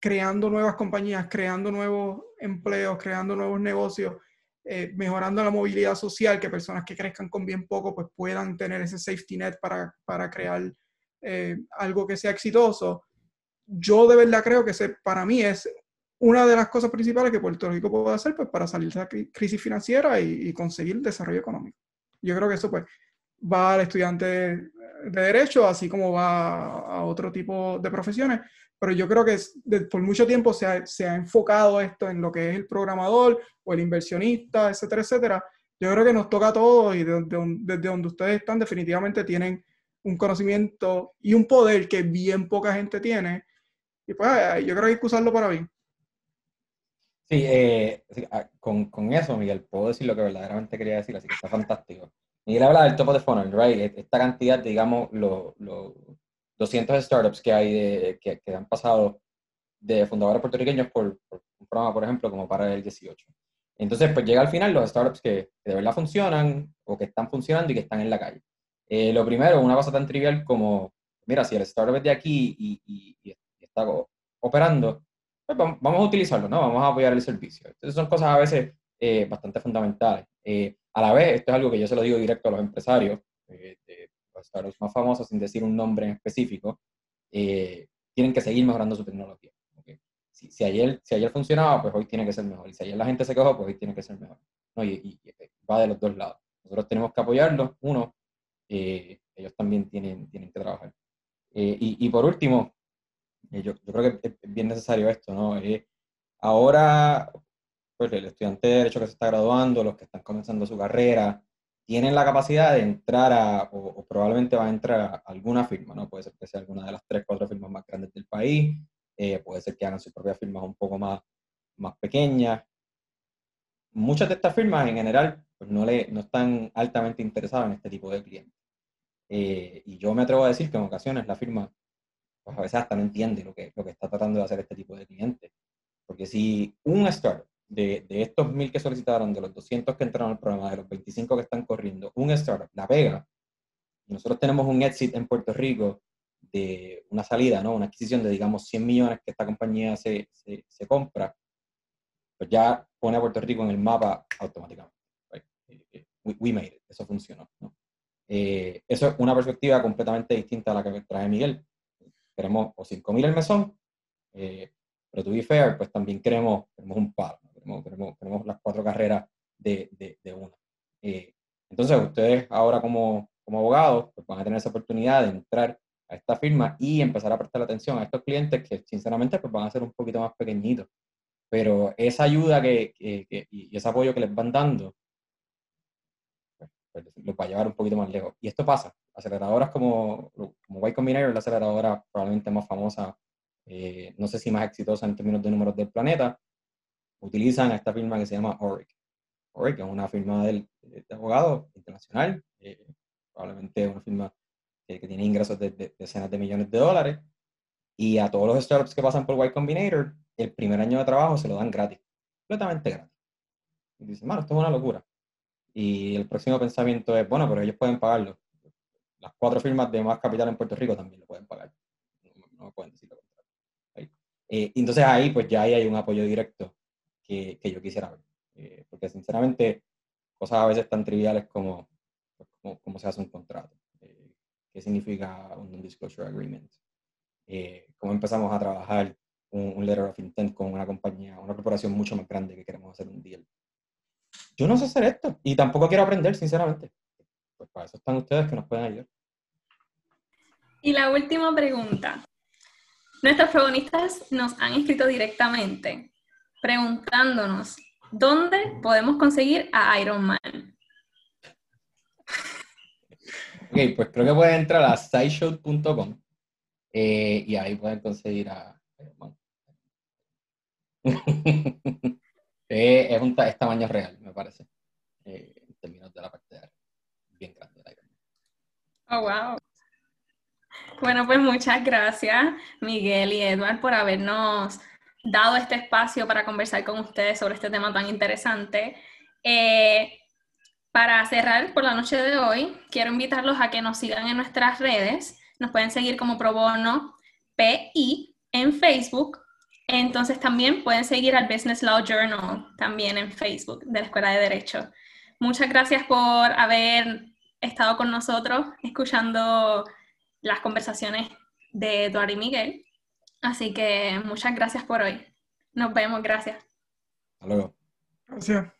creando nuevas compañías, creando nuevos empleos, creando nuevos negocios, eh, mejorando la movilidad social, que personas que crezcan con bien poco pues puedan tener ese safety net para, para crear eh, algo que sea exitoso. Yo de verdad creo que ese, para mí es una de las cosas principales que Puerto Rico puede hacer pues, para salir de la crisis financiera y, conseguir desarrollo económico. Yo creo que eso pues va al estudiante de, derecho, así como va a otro tipo de profesiones, pero yo creo que por mucho tiempo se ha, se ha, enfocado esto en lo que es el programador o el inversionista, etcétera, etcétera. Yo creo que nos toca a todos y desde, desde donde ustedes están definitivamente tienen un conocimiento y un poder que bien poca gente tiene. Y pues yo creo que hay que usarlo para bien. Sí, eh, ah, con, con, eso, Miguel, puedo decir lo que verdaderamente quería decir, así que está fantástico. Miguel habla del top of the funnel, right? Esta cantidad, digamos, lo, lo 200 startups que hay de, que, que, han pasado de fundadores puertorriqueños por, un programa, por ejemplo, como para el 18. Entonces, pues llega al final los startups que, de verdad funcionan o que están funcionando y que están en la calle. Eh, lo primero, una cosa tan trivial como, mira, si el startup es de aquí y, y, está operando, pues vamos a utilizarlo, ¿no? Vamos a apoyar el servicio. Entonces, son cosas a veces eh, bastante fundamentales. Eh, a la vez, esto es algo que yo se lo digo directo a los empresarios, de, los startups más famosos, sin decir un nombre en específico, eh, tienen que seguir mejorando su tecnología. Si, si, ayer, si ayer funcionaba, pues hoy tiene que ser mejor. Y si ayer la gente se quejó, pues hoy tiene que ser mejor. ¿no? Y, eh, va de los dos lados. Nosotros tenemos que apoyarlos. Uno, eh, ellos también tienen, tienen que trabajar. y, y, por último, yo, yo, creo que es bien necesario esto, ¿no? ahora, pues el estudiante de Derecho que se está graduando, los que están comenzando su carrera, tienen la capacidad de entrar a, o, probablemente va a entrar a alguna firma, ¿no? Puede ser que sea alguna de las tres, cuatro firmas más grandes del país, eh, puede ser que hagan sus propias firmas un poco más, más pequeñas. Muchas de estas firmas en general pues no, le, no están altamente interesadas en este tipo de clientes. Eh, y yo me atrevo a decir que en ocasiones la firma pues a veces hasta no entiende lo que, lo que está tratando de hacer este tipo de cliente. Porque si un startup de, de estos mil que solicitaron, de los 200 que entraron al programa, de los 25 que están corriendo, un startup la pega, y nosotros tenemos un exit en Puerto Rico de una salida, ¿no? Una adquisición de, digamos, 100 millones que esta compañía se, se, se compra, pues ya pone a Puerto Rico en el mapa automáticamente. Eh, eh, we, made it, eso funcionó. ¿no? Eh, eso es una perspectiva completamente distinta a la que trae Miguel. Queremos o 5.000 el mesón, pero to be fair, pues también queremos, queremos un par, queremos, queremos, queremos, las cuatro carreras de, de, de una. entonces, ustedes ahora como, como abogados pues van a tener esa oportunidad de entrar a esta firma y empezar a prestar atención a estos clientes que sinceramente pues van a ser un poquito más pequeñitos. Pero esa ayuda que, que, y ese apoyo que les van dando los va a llevar un poquito más lejos. Y esto pasa. Aceleradoras como, como Y Combinator, la aceleradora probablemente más famosa, eh, no sé si más exitosa en términos de números del planeta, utilizan esta firma que se llama ORIC. ORIC es una firma de, de abogados internacional, eh, probablemente una firma que, tiene ingresos de, decenas de millones de dólares, y a todos los startups que pasan por Y Combinator, el primer año de trabajo se lo dan gratis, completamente gratis. Y dicen, bueno, esto es una locura. Y el próximo pensamiento es, bueno, pero ellos pueden pagarlo. Las cuatro firmas de más capital en Puerto Rico también lo pueden pagar. No, me pueden decir lo contrario. Eh, entonces ahí, pues ya ahí hay un apoyo directo que, que yo quisiera ver. Eh, porque sinceramente, cosas a veces tan triviales como, pues, como, se hace un contrato qué significa un non-disclosure agreement, eh, cómo empezamos a trabajar un, letter of intent con una compañía, una corporación mucho más grande que queremos hacer un deal. Yo no sé hacer esto y tampoco quiero aprender, sinceramente. Pues para eso están ustedes que nos pueden ayudar. Y la última pregunta. Nuestros protagonistas nos han escrito directamente preguntándonos dónde podemos conseguir a Iron Man. Ok, pues creo que pueden entrar a sideshow.com eh, y ahí pueden conseguir a... [laughs] eh, es un tamaño real, me parece, eh, en términos de la parte de bien grande. Oh, wow. Bueno, pues muchas gracias, Miguel y Edward, por habernos dado este espacio para conversar con ustedes sobre este tema tan interesante. Eh, para cerrar por la noche de hoy, quiero invitarlos a que nos sigan en nuestras redes. Nos pueden seguir como Probono PI en Facebook. Entonces también pueden seguir al Business Law Journal también en Facebook de la Escuela de Derecho. Muchas gracias por haber estado con nosotros escuchando las conversaciones de Eduardo y Miguel. Así que muchas gracias por hoy. Nos vemos, gracias. Hasta luego. Gracias.